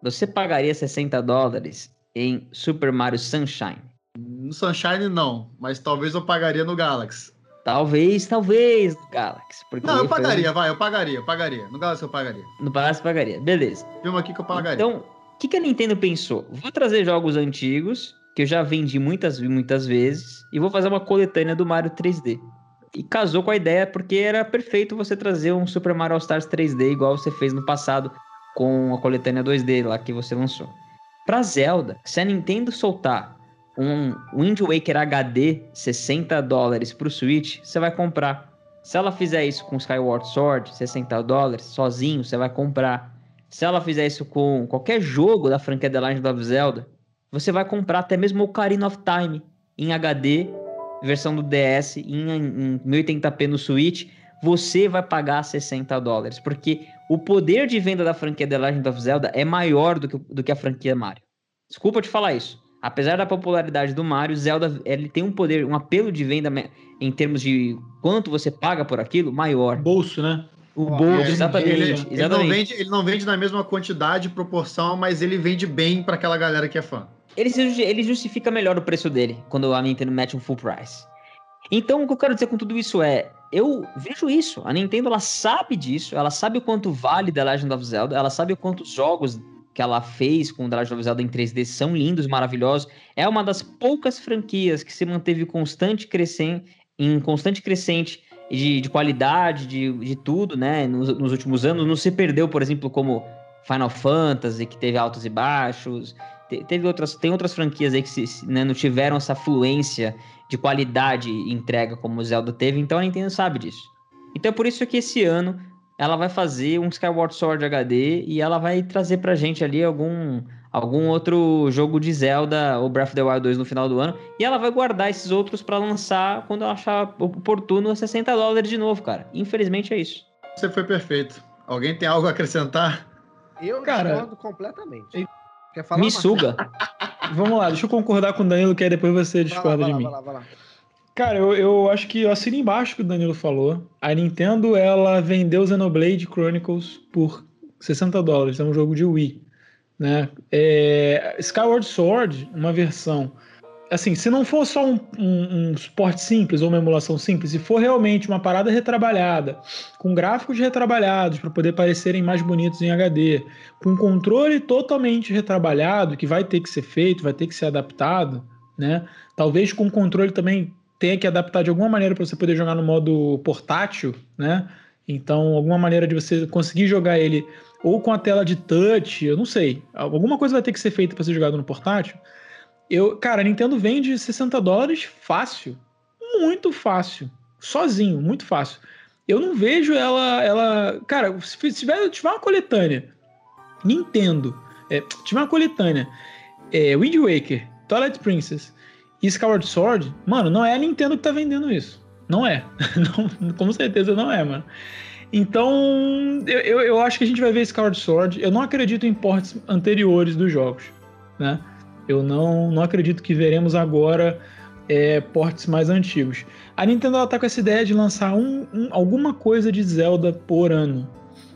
Você pagaria 60 dólares em Super Mario Sunshine? No Sunshine não, mas talvez eu pagaria no Galaxy. Talvez, talvez no Galaxy. não, eu pagaria, vai, eu pagaria, eu pagaria. No Galaxy eu pagaria. No Galaxy eu pagaria, beleza. Filma aqui que eu pagaria. Então, o que, que a Nintendo pensou? Vou trazer jogos antigos, que eu já vendi muitas muitas vezes, e vou fazer uma coletânea do Mario 3D. E casou com a ideia porque era perfeito você trazer um Super Mario All Stars 3D igual você fez no passado com a coletânea 2D lá que você lançou. Para Zelda, se a Nintendo soltar um Wind Waker HD 60 dólares para o Switch, você vai comprar. Se ela fizer isso com Skyward Sword, 60 dólares, sozinho, você vai comprar. Se ela fizer isso com qualquer jogo da franquia The Legend of Zelda, você vai comprar até mesmo o Ocarina of Time em HD, versão do DS, em, em 1080p no Switch, você vai pagar 60 dólares, porque o poder de venda da franquia The Legend of Zelda é maior do que, do que a franquia Mario. Desculpa te falar isso. Apesar da popularidade do Mario, Zelda ele tem um poder, um apelo de venda em termos de quanto você paga por aquilo maior. Bolso, né? O bolso, exatamente. Ele, exatamente. Ele, não vende, ele não vende na mesma quantidade, proporção, mas ele vende bem para aquela galera que é fã. Ele, ele justifica melhor o preço dele quando a Nintendo mete um full price. Então, o que eu quero dizer com tudo isso é, eu vejo isso. A Nintendo ela sabe disso, ela sabe o quanto vale The Legend of Zelda, ela sabe o quantos jogos que ela fez com The Legend of Zelda em 3D são lindos, maravilhosos. É uma das poucas franquias que se manteve constante crescente, em constante crescente de, de qualidade, de, de tudo, né? Nos, nos, últimos anos. Não se perdeu, por exemplo, como Final Fantasy, que teve altos e baixos. Te, teve outras, tem outras franquias aí que se, né, não tiveram essa fluência de qualidade e entrega como o Zelda teve, então a Nintendo sabe disso. Então é por isso que esse ano ela vai fazer um Skyward Sword HD e ela vai trazer pra gente ali algum algum outro jogo de Zelda ou Breath of the Wild 2 no final do ano e ela vai guardar esses outros para lançar quando ela achar oportuno a 60 dólares de novo, cara. Infelizmente é isso. Você foi perfeito. Alguém tem algo a acrescentar? Eu cara, discordo completamente. Quer falar? Me suga. Vamos lá, deixa eu concordar com o Danilo, que aí depois você discorda lá, de vai mim. Lá, vai lá, vai lá. Cara, eu, eu acho que eu assino embaixo que o Danilo falou. A Nintendo, ela vendeu Xenoblade Chronicles por 60 dólares. É um jogo de Wii. Né? É, Skyward Sword, uma versão. Assim, se não for só um, um, um suporte simples ou uma emulação simples, se for realmente uma parada retrabalhada, com gráficos retrabalhados para poder parecerem mais bonitos em HD, com controle totalmente retrabalhado, que vai ter que ser feito, vai ter que ser adaptado, né? Talvez com controle também tenha que adaptar de alguma maneira para você poder jogar no modo portátil, né? Então, alguma maneira de você conseguir jogar ele ou com a tela de touch, eu não sei. Alguma coisa vai ter que ser feita para ser jogado no portátil. Eu, cara, a Nintendo vende 60 dólares fácil. Muito fácil. Sozinho, muito fácil. Eu não vejo ela. ela cara, se tiver, tiver uma coletânea, Nintendo, é, tiver uma coletânea, é, Wind Waker, Twilight Princess e Skyward Sword, mano, não é a Nintendo que tá vendendo isso. Não é. Não, com certeza não é, mano. Então, eu, eu, eu, acho que a gente vai ver Skyward Sword. Eu não acredito em ports anteriores dos jogos, né? Eu não, não acredito que veremos agora é, ports mais antigos. A Nintendo ela tá com essa ideia de lançar um, um, alguma coisa de Zelda por ano.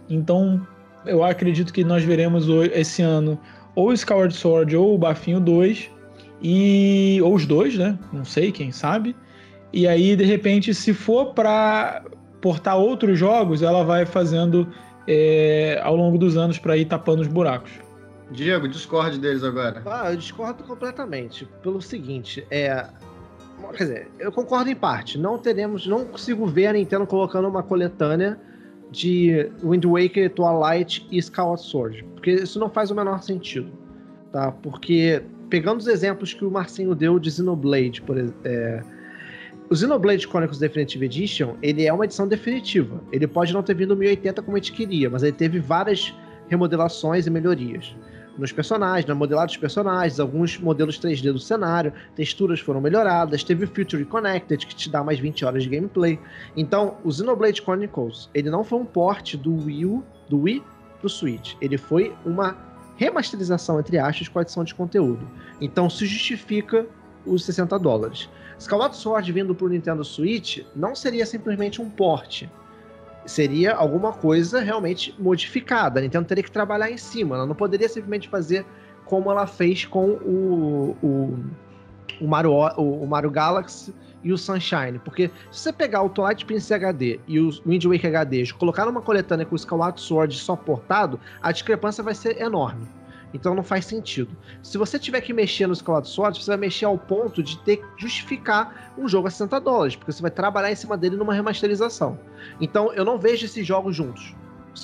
Então, eu acredito que nós veremos esse ano ou Skyward Sword ou o Bafinho 2 e ou os dois, né? Não sei, quem sabe. E aí, de repente, se for para portar outros jogos, ela vai fazendo é, ao longo dos anos para ir tapando os buracos. Diego, discorde deles agora. Ah, eu discordo completamente. Pelo seguinte, é. Quer dizer, eu concordo em parte. Não teremos. Não consigo ver a Nintendo colocando uma coletânea de Wind Waker, Twilight e Skyward Sword. Porque isso não faz o menor sentido. Tá? Porque pegando os exemplos que o Marcinho deu de Xenoblade, por exemplo. É, o Xenoblade Chronicles Definitive Edition, ele é uma edição definitiva. Ele pode não ter vindo 1080 como a gente queria, mas ele teve várias remodelações e melhorias nos personagens, na modelagem dos personagens, alguns modelos 3D do cenário, texturas foram melhoradas, teve o Future Connected, que te dá mais 20 horas de gameplay. Então, o Xenoblade Chronicles, ele não foi um port do Wii U do Wii pro Switch. Ele foi uma remasterização, entre aspas, com adição de conteúdo. Então se justifica os 60 dólares. Skyward Sword vindo pro Nintendo Switch não seria simplesmente um porte. Seria alguma coisa realmente modificada. A Nintendo teria que trabalhar em cima. Ela não poderia simplesmente fazer como ela fez com o, o, o, Mario, o, o Mario Galaxy e o Sunshine. Porque se você pegar o Twilight Princess HD e o Wind Waker HD e colocar numa coletânea com o Skyward Sword só portado, a discrepância vai ser enorme. Então não faz sentido. Se você tiver que mexer no Skyward Sword, você vai mexer ao ponto de ter que justificar um jogo a 60 dólares, porque você vai trabalhar em cima dele numa remasterização. Então eu não vejo esses jogos juntos.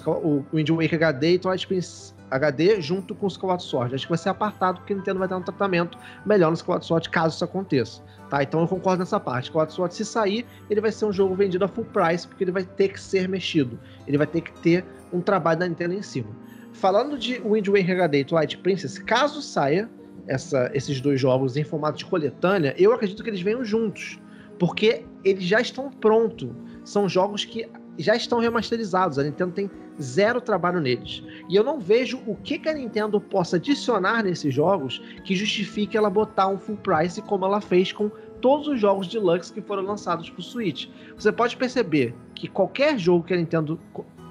O Wind Waker HD e Twilight Princess HD junto com o Skyward Sword. Acho que vai ser apartado porque a Nintendo vai dar um tratamento melhor no Skyward Sword caso isso aconteça. Tá? Então eu concordo nessa parte. Skyward Sword, se sair, ele vai ser um jogo vendido a full price porque ele vai ter que ser mexido. Ele vai ter que ter um trabalho da Nintendo em cima. Falando de Wind Waker HD e Twilight Princess, caso saia essa, esses dois jogos em formato de coletânea, eu acredito que eles venham juntos. Porque eles já estão prontos. São jogos que já estão remasterizados. A Nintendo tem zero trabalho neles. E eu não vejo o que, que a Nintendo possa adicionar nesses jogos que justifique ela botar um full price como ela fez com todos os jogos deluxe que foram lançados para o Switch. Você pode perceber que qualquer jogo que a Nintendo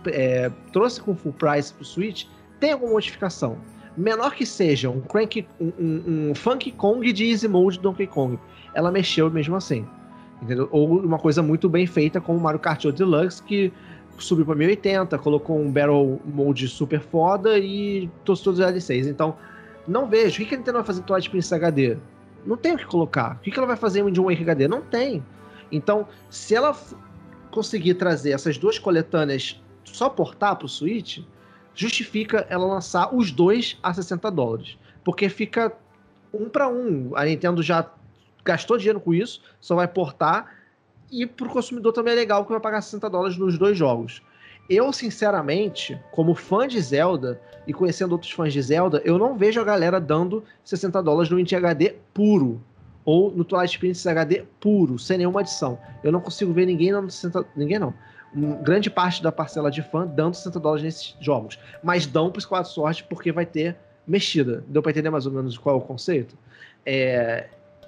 é, trouxe com full price pro Switch, tem alguma modificação. Menor que seja um, crank, um, um, um Funky Kong de Easy Mode Donkey Kong. Ela mexeu mesmo assim. Entendeu? Ou uma coisa muito bem feita como Mario Kart Deluxe, que subiu para 1080, colocou um Battle Mode super foda e todos, todos os DLCs. Então, não vejo. O que a Nintendo vai fazer com Twilight Princess HD? Não tem o que colocar. O que ela vai fazer em Wind Waker HD? Não tem. Então, se ela conseguir trazer essas duas coletâneas só portar para o Switch, justifica ela lançar os dois a 60 dólares. Porque fica um para um. A Nintendo já gastou dinheiro com isso, só vai portar. E para o consumidor também é legal que vai pagar 60 dólares nos dois jogos. Eu, sinceramente, como fã de Zelda e conhecendo outros fãs de Zelda, eu não vejo a galera dando 60 dólares no Inti HD puro. Ou no Twilight Princess HD puro, sem nenhuma adição. Eu não consigo ver ninguém dando 60. Ninguém não grande parte da parcela de fã dando 60 dólares nesses jogos. Mas dão para Skyward Sword porque vai ter mexida. Deu para entender mais ou menos qual é o conceito? É,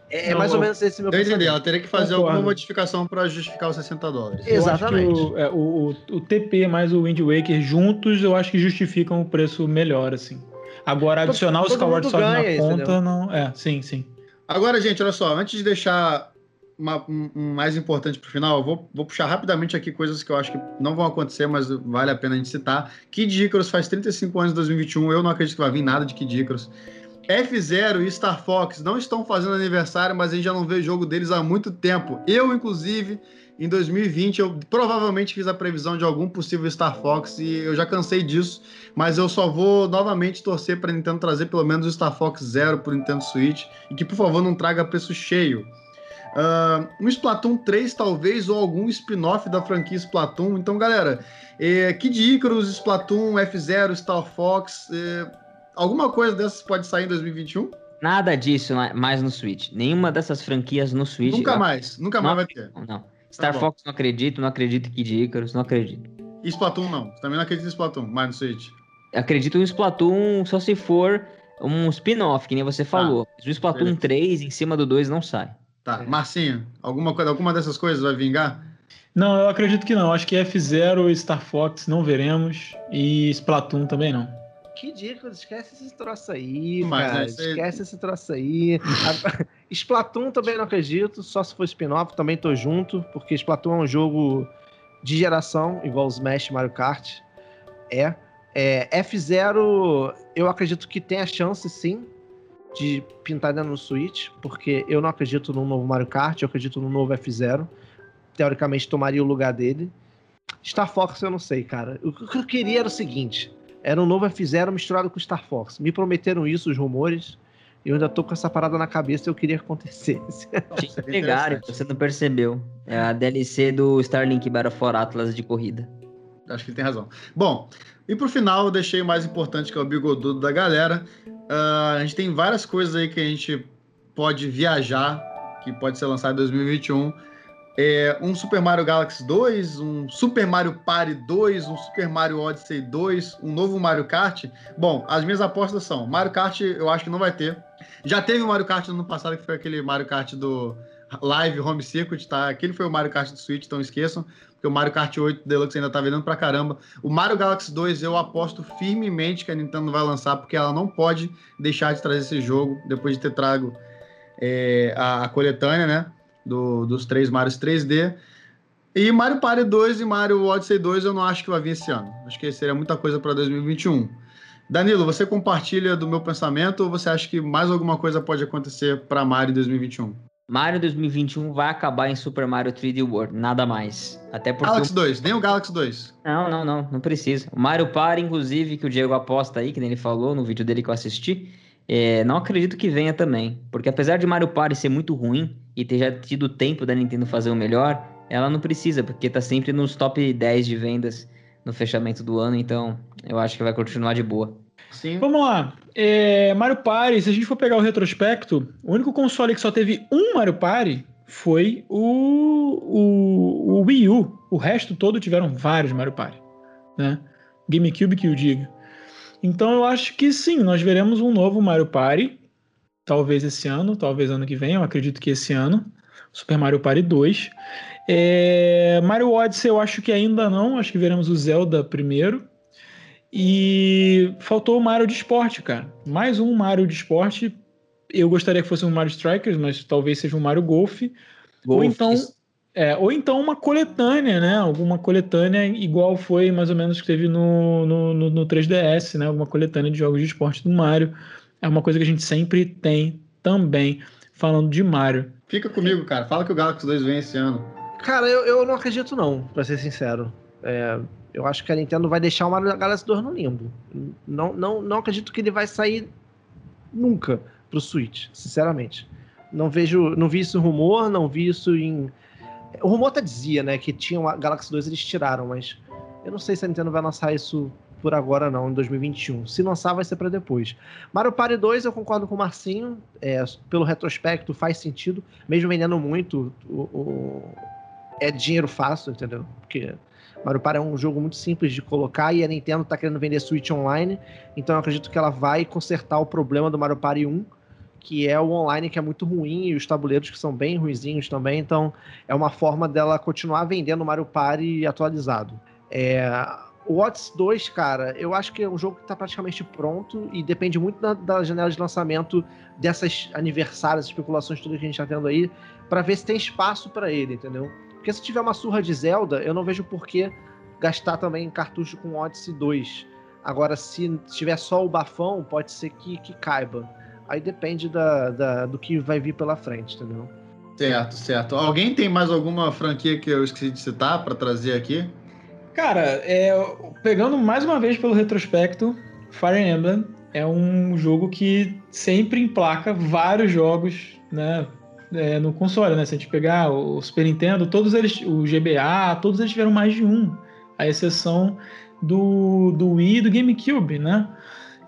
é, é mais ou menos esse meu Eu entendi, ela teria que fazer Concordo. alguma modificação para justificar os 60 dólares. Exatamente. O, é, o, o, TP mais o Wind Waker juntos, eu acho que justificam o preço melhor, assim. Agora, adicionar todo, os Skyward Sword na conta, entendeu? não. É, sim, sim. Agora, gente, olha só, antes de deixar uma, um, mais importante para o final, eu vou, vou puxar rapidamente aqui coisas que eu acho que não vão acontecer, mas vale a pena a gente citar. Kid Icarus faz 35 anos em 2021, eu não acredito que vai vir nada de Kid Icarus. F0 e Star Fox não estão fazendo aniversário, mas a gente já não vê jogo deles há muito tempo. Eu, inclusive, em 2020, eu provavelmente fiz a previsão de algum possível Star Fox e eu já cansei disso, mas eu só vou novamente torcer para Nintendo trazer pelo menos o Star Fox Zero para Nintendo Switch e que, por favor, não traga preço cheio. Uh, um Splatoon 3, talvez, ou algum spin-off da franquia Splatoon. Então, galera, é, Kid Icarus, Splatoon, F0, Star Fox, é, alguma coisa dessas pode sair em 2021? Nada disso mais no Switch. Nenhuma dessas franquias no Switch. Nunca mais, nunca mais vai ter. Não. Star tá Fox não acredito, não acredito em Kid Icarus, não acredito. E Splatoon não. Também não acredito em Splatoon, mais no Switch. Acredito em Splatoon só se for um spin-off, que nem você falou. Ah, o Splatoon beleza. 3 em cima do 2 não sai. Tá, Marcinho, alguma, coisa, alguma dessas coisas vai vingar? Não, eu acredito que não. Acho que F0 e Star Fox não veremos. E Splatoon também não. Que dica, esquece esse troço aí, Mas, cara. Esquece esse troço aí. Splatoon também não acredito, só se for spin-off, também tô junto, porque Splatoon é um jogo de geração, igual os Smash Mario Kart. É. é F0, eu acredito que tem a chance, sim, de pintar dentro do Switch, porque eu não acredito no novo Mario Kart, eu acredito no novo F0. Teoricamente tomaria o lugar dele. Star Fox eu não sei, cara. O que eu queria era o seguinte: era um novo F0 misturado com Star Fox. Me prometeram isso, os rumores. Eu ainda tô com essa parada na cabeça e eu queria que acontecesse. Te pegaram, você não percebeu. É a DLC do Starlink Battle for Atlas de corrida. Acho que ele tem razão. Bom, e pro final eu deixei o mais importante, que é o bigodudo da galera. Uh, a gente tem várias coisas aí que a gente pode viajar, que pode ser lançado em 2021. é, um Super Mario Galaxy 2, um Super Mario Party 2, um Super Mario Odyssey 2, um novo Mario Kart. Bom, as minhas apostas são: Mario Kart eu acho que não vai ter. Já teve o Mario Kart no ano passado, que foi aquele Mario Kart do Live Home Circuit, tá? Aquele foi o Mario Kart do Switch, então esqueçam, porque o Mario Kart 8 Deluxe ainda tá vendendo pra caramba. O Mario Galaxy 2 eu aposto firmemente que a Nintendo vai lançar, porque ela não pode deixar de trazer esse jogo depois de ter trago é, a, a coletânea, né? do, dos três Marios 3D. E Mario Party 2 e Mario Odyssey 2 eu não acho que vai vir esse ano. Acho que seria muita coisa para 2021. Danilo, você compartilha do meu pensamento ou você acha que mais alguma coisa pode acontecer para Mario 2021? Mario 2021 vai acabar em Super Mario 3D World, nada mais. Até porque Galaxy 2, nem o Galaxy 2. Não, não, não, não precisa. O Mario Party, inclusive, que o Diego aposta aí, que ele falou no vídeo dele que eu assisti, é, não acredito que venha também. Porque apesar de Mario Party ser muito ruim, e ter já tido tempo da Nintendo fazer o melhor, ela não precisa, porque tá sempre nos top 10 de vendas no fechamento do ano, então eu acho que vai continuar de boa. Sim. Vamos lá. É, Mario Party, se a gente for pegar o retrospecto, o único console que só teve um Mario Party foi o, o, o Wii U. O resto todo tiveram vários Mario Party. Né? GameCube que o diga. Então eu acho que sim, nós veremos um novo Mario Party talvez esse ano, talvez ano que vem, eu acredito que esse ano. Super Mario Party 2. É, Mario Odyssey eu acho que ainda não, acho que veremos o Zelda primeiro. E faltou o Mario de esporte, cara. Mais um Mario de esporte. Eu gostaria que fosse um Mario Strikers, mas talvez seja um Mario Golf. Golf. Ou então, é, ou então uma coletânea, né? Alguma coletânea igual foi mais ou menos que teve no, no, no, no 3DS, né? Alguma coletânea de jogos de esporte do Mario é uma coisa que a gente sempre tem também, falando de Mario. Fica comigo, cara. Fala que o Galaxy 2 vem esse ano. Cara, eu, eu não acredito não, pra ser sincero. É, eu acho que a Nintendo vai deixar o Mario Galaxy 2 no limbo. Não, não, não acredito que ele vai sair nunca pro Switch, sinceramente. Não vejo, não vi isso em rumor, não vi isso em... O rumor até dizia, né, que tinha o Galaxy 2 eles tiraram, mas eu não sei se a Nintendo vai lançar isso por agora não, em 2021. Se lançar, vai ser para depois. Mario Party 2, eu concordo com o Marcinho, é, pelo retrospecto faz sentido, mesmo vendendo muito, o, o, é dinheiro fácil, entendeu? Porque Mario Party é um jogo muito simples de colocar e a Nintendo está querendo vender Switch Online, então eu acredito que ela vai consertar o problema do Mario Party 1, que é o online que é muito ruim e os tabuleiros que são bem ruizinhos também, então é uma forma dela continuar vendendo Mario Party atualizado. É, o Odyssey 2, cara, eu acho que é um jogo que está praticamente pronto e depende muito da, da, janela de lançamento dessas aniversários, especulações todas que a gente está tendo aí, para ver se tem espaço para ele, entendeu? Porque se tiver uma surra de Zelda, eu não vejo por que gastar também cartucho com Odyssey 2. Agora, se tiver só o bafão, pode ser que, que caiba. Aí depende da, da, do que vai vir pela frente, entendeu? Certo, certo. Alguém tem mais alguma franquia que eu esqueci de citar para trazer aqui? Cara, é, pegando mais uma vez pelo retrospecto, Fire Emblem é um jogo que sempre emplaca vários jogos, né? É, no console, né? Se a gente pegar o Super Nintendo, todos eles, o GBA, todos eles tiveram mais de um, à exceção do, do Wii e do GameCube, né?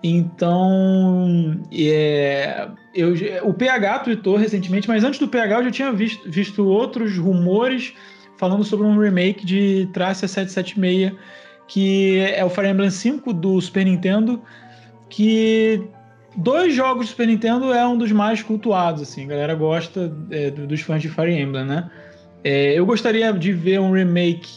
Então, é, eu, o PH tweetou recentemente, mas antes do PH eu já tinha visto, visto outros rumores falando sobre um remake de Tracia 776, que é o Fire Emblem 5 do Super Nintendo, que dois jogos do Super Nintendo é um dos mais cultuados, assim, a galera gosta é, dos fãs de Fire Emblem, né? É, eu gostaria de ver um remake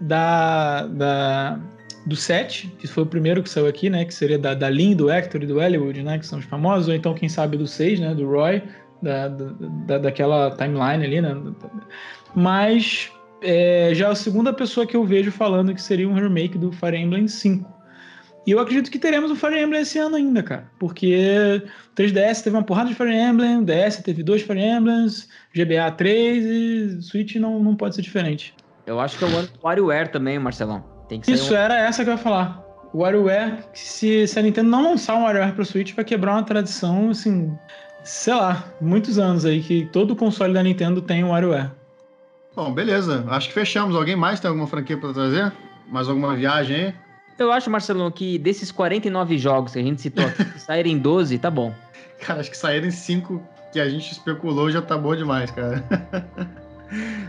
da, da, do 7, que foi o primeiro que saiu aqui, né? Que seria da, da Lynn, do Hector e do Elwood, né? Que são os famosos, ou então, quem sabe, do 6, né? Do Roy, da, da, daquela timeline ali, né? Mas é já a segunda pessoa que eu vejo falando que seria um remake do Fire Emblem 5. E eu acredito que teremos um Fire Emblem esse ano ainda, cara. Porque o 3DS teve uma porrada de Fire Emblem, o DS teve dois Fire Emblems, GBA 3 e Switch não, não pode ser diferente. Eu acho que é o ano do WarioWare também, Marcelão. Tem que Isso, um... era essa que eu ia falar. O WarioWare, se, se a Nintendo não lançar um WarioWare pro Switch, vai quebrar uma tradição, assim, sei lá, muitos anos aí que todo console da Nintendo tem um WarioWare. Bom, beleza. Acho que fechamos. Alguém mais tem alguma franquia para trazer? Mais alguma viagem aí? Eu acho, Marcelo, que desses 49 jogos que a gente citou aqui, saírem 12, tá bom. Cara, acho que saírem 5 que a gente especulou já tá bom demais, cara.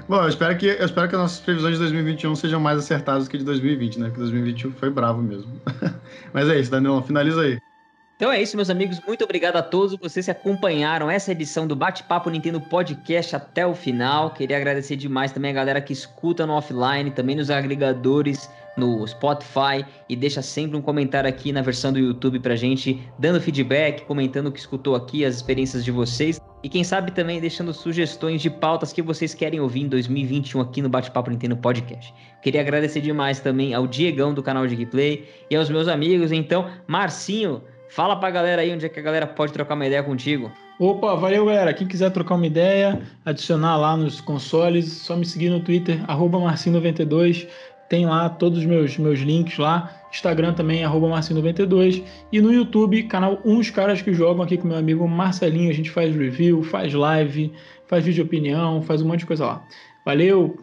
Bom, eu espero, que, eu espero que as nossas previsões de 2021 sejam mais acertadas que de 2020, né? Porque 2021 foi bravo mesmo. Mas é isso, Danilão, finaliza aí. Então é isso, meus amigos. Muito obrigado a todos vocês que acompanharam essa edição do Bate-Papo Nintendo Podcast até o final. Queria agradecer demais também a galera que escuta no offline, também nos agregadores, no Spotify e deixa sempre um comentário aqui na versão do YouTube pra gente, dando feedback, comentando o que escutou aqui, as experiências de vocês. E quem sabe também deixando sugestões de pautas que vocês querem ouvir em 2021 aqui no Bate-Papo Nintendo Podcast. Queria agradecer demais também ao Diegão do canal de Gameplay e aos meus amigos. Então, Marcinho, Fala pra galera aí onde é que a galera pode trocar uma ideia contigo. Opa, valeu galera. Quem quiser trocar uma ideia, adicionar lá nos consoles, só me seguir no Twitter, Marcinho92. Tem lá todos os meus, meus links lá. Instagram também, Marcinho92. E no YouTube, canal Uns Caras que Jogam aqui com meu amigo Marcelinho. A gente faz review, faz live, faz vídeo de opinião, faz um monte de coisa lá. Valeu!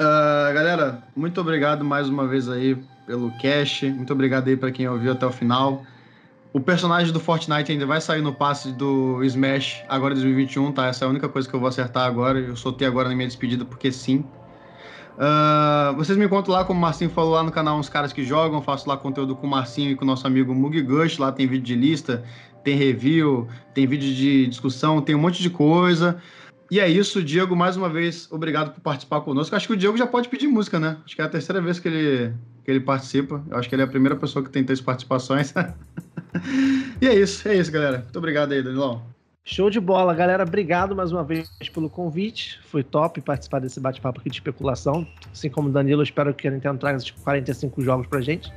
Uh, galera, muito obrigado mais uma vez aí pelo cash. Muito obrigado aí para quem ouviu até o final. O personagem do Fortnite ainda vai sair no passe do Smash agora em 2021, tá? Essa é a única coisa que eu vou acertar agora. Eu soltei agora na minha despedida porque sim. Uh, vocês me encontram lá, como o Marcinho falou, lá no canal Uns Caras que Jogam. Faço lá conteúdo com o Marcinho e com o nosso amigo Mug Gush. Lá tem vídeo de lista, tem review, tem vídeo de discussão, tem um monte de coisa. E é isso, Diego, mais uma vez, obrigado por participar conosco. Acho que o Diego já pode pedir música, né? Acho que é a terceira vez que ele, que ele participa. Eu acho que ele é a primeira pessoa que tem três participações. e é isso, é isso, galera. Muito obrigado aí, Danilão. Show de bola, galera. Obrigado mais uma vez pelo convite. Foi top participar desse bate-papo aqui de especulação. Assim como o Danilo, espero que a Nintendo traga esses 45 jogos pra gente.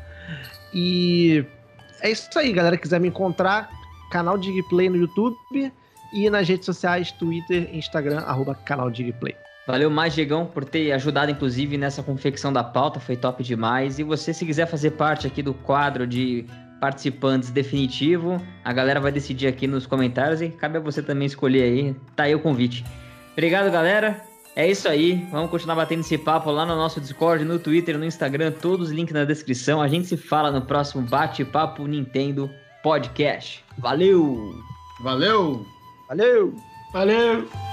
E é isso aí, galera. Quiser me encontrar, canal Digplay no YouTube e nas redes sociais, Twitter, Instagram, arroba canal Digplay. Valeu mais, Diegão, por ter ajudado, inclusive, nessa confecção da pauta, foi top demais. E você, se quiser fazer parte aqui do quadro de participantes definitivo, a galera vai decidir aqui nos comentários e cabe a você também escolher aí. Tá aí o convite. Obrigado, galera. É isso aí. Vamos continuar batendo esse papo lá no nosso Discord, no Twitter, no Instagram, todos os links na descrição. A gente se fala no próximo Bate-Papo Nintendo Podcast. Valeu! Valeu! Valeu! Valeu!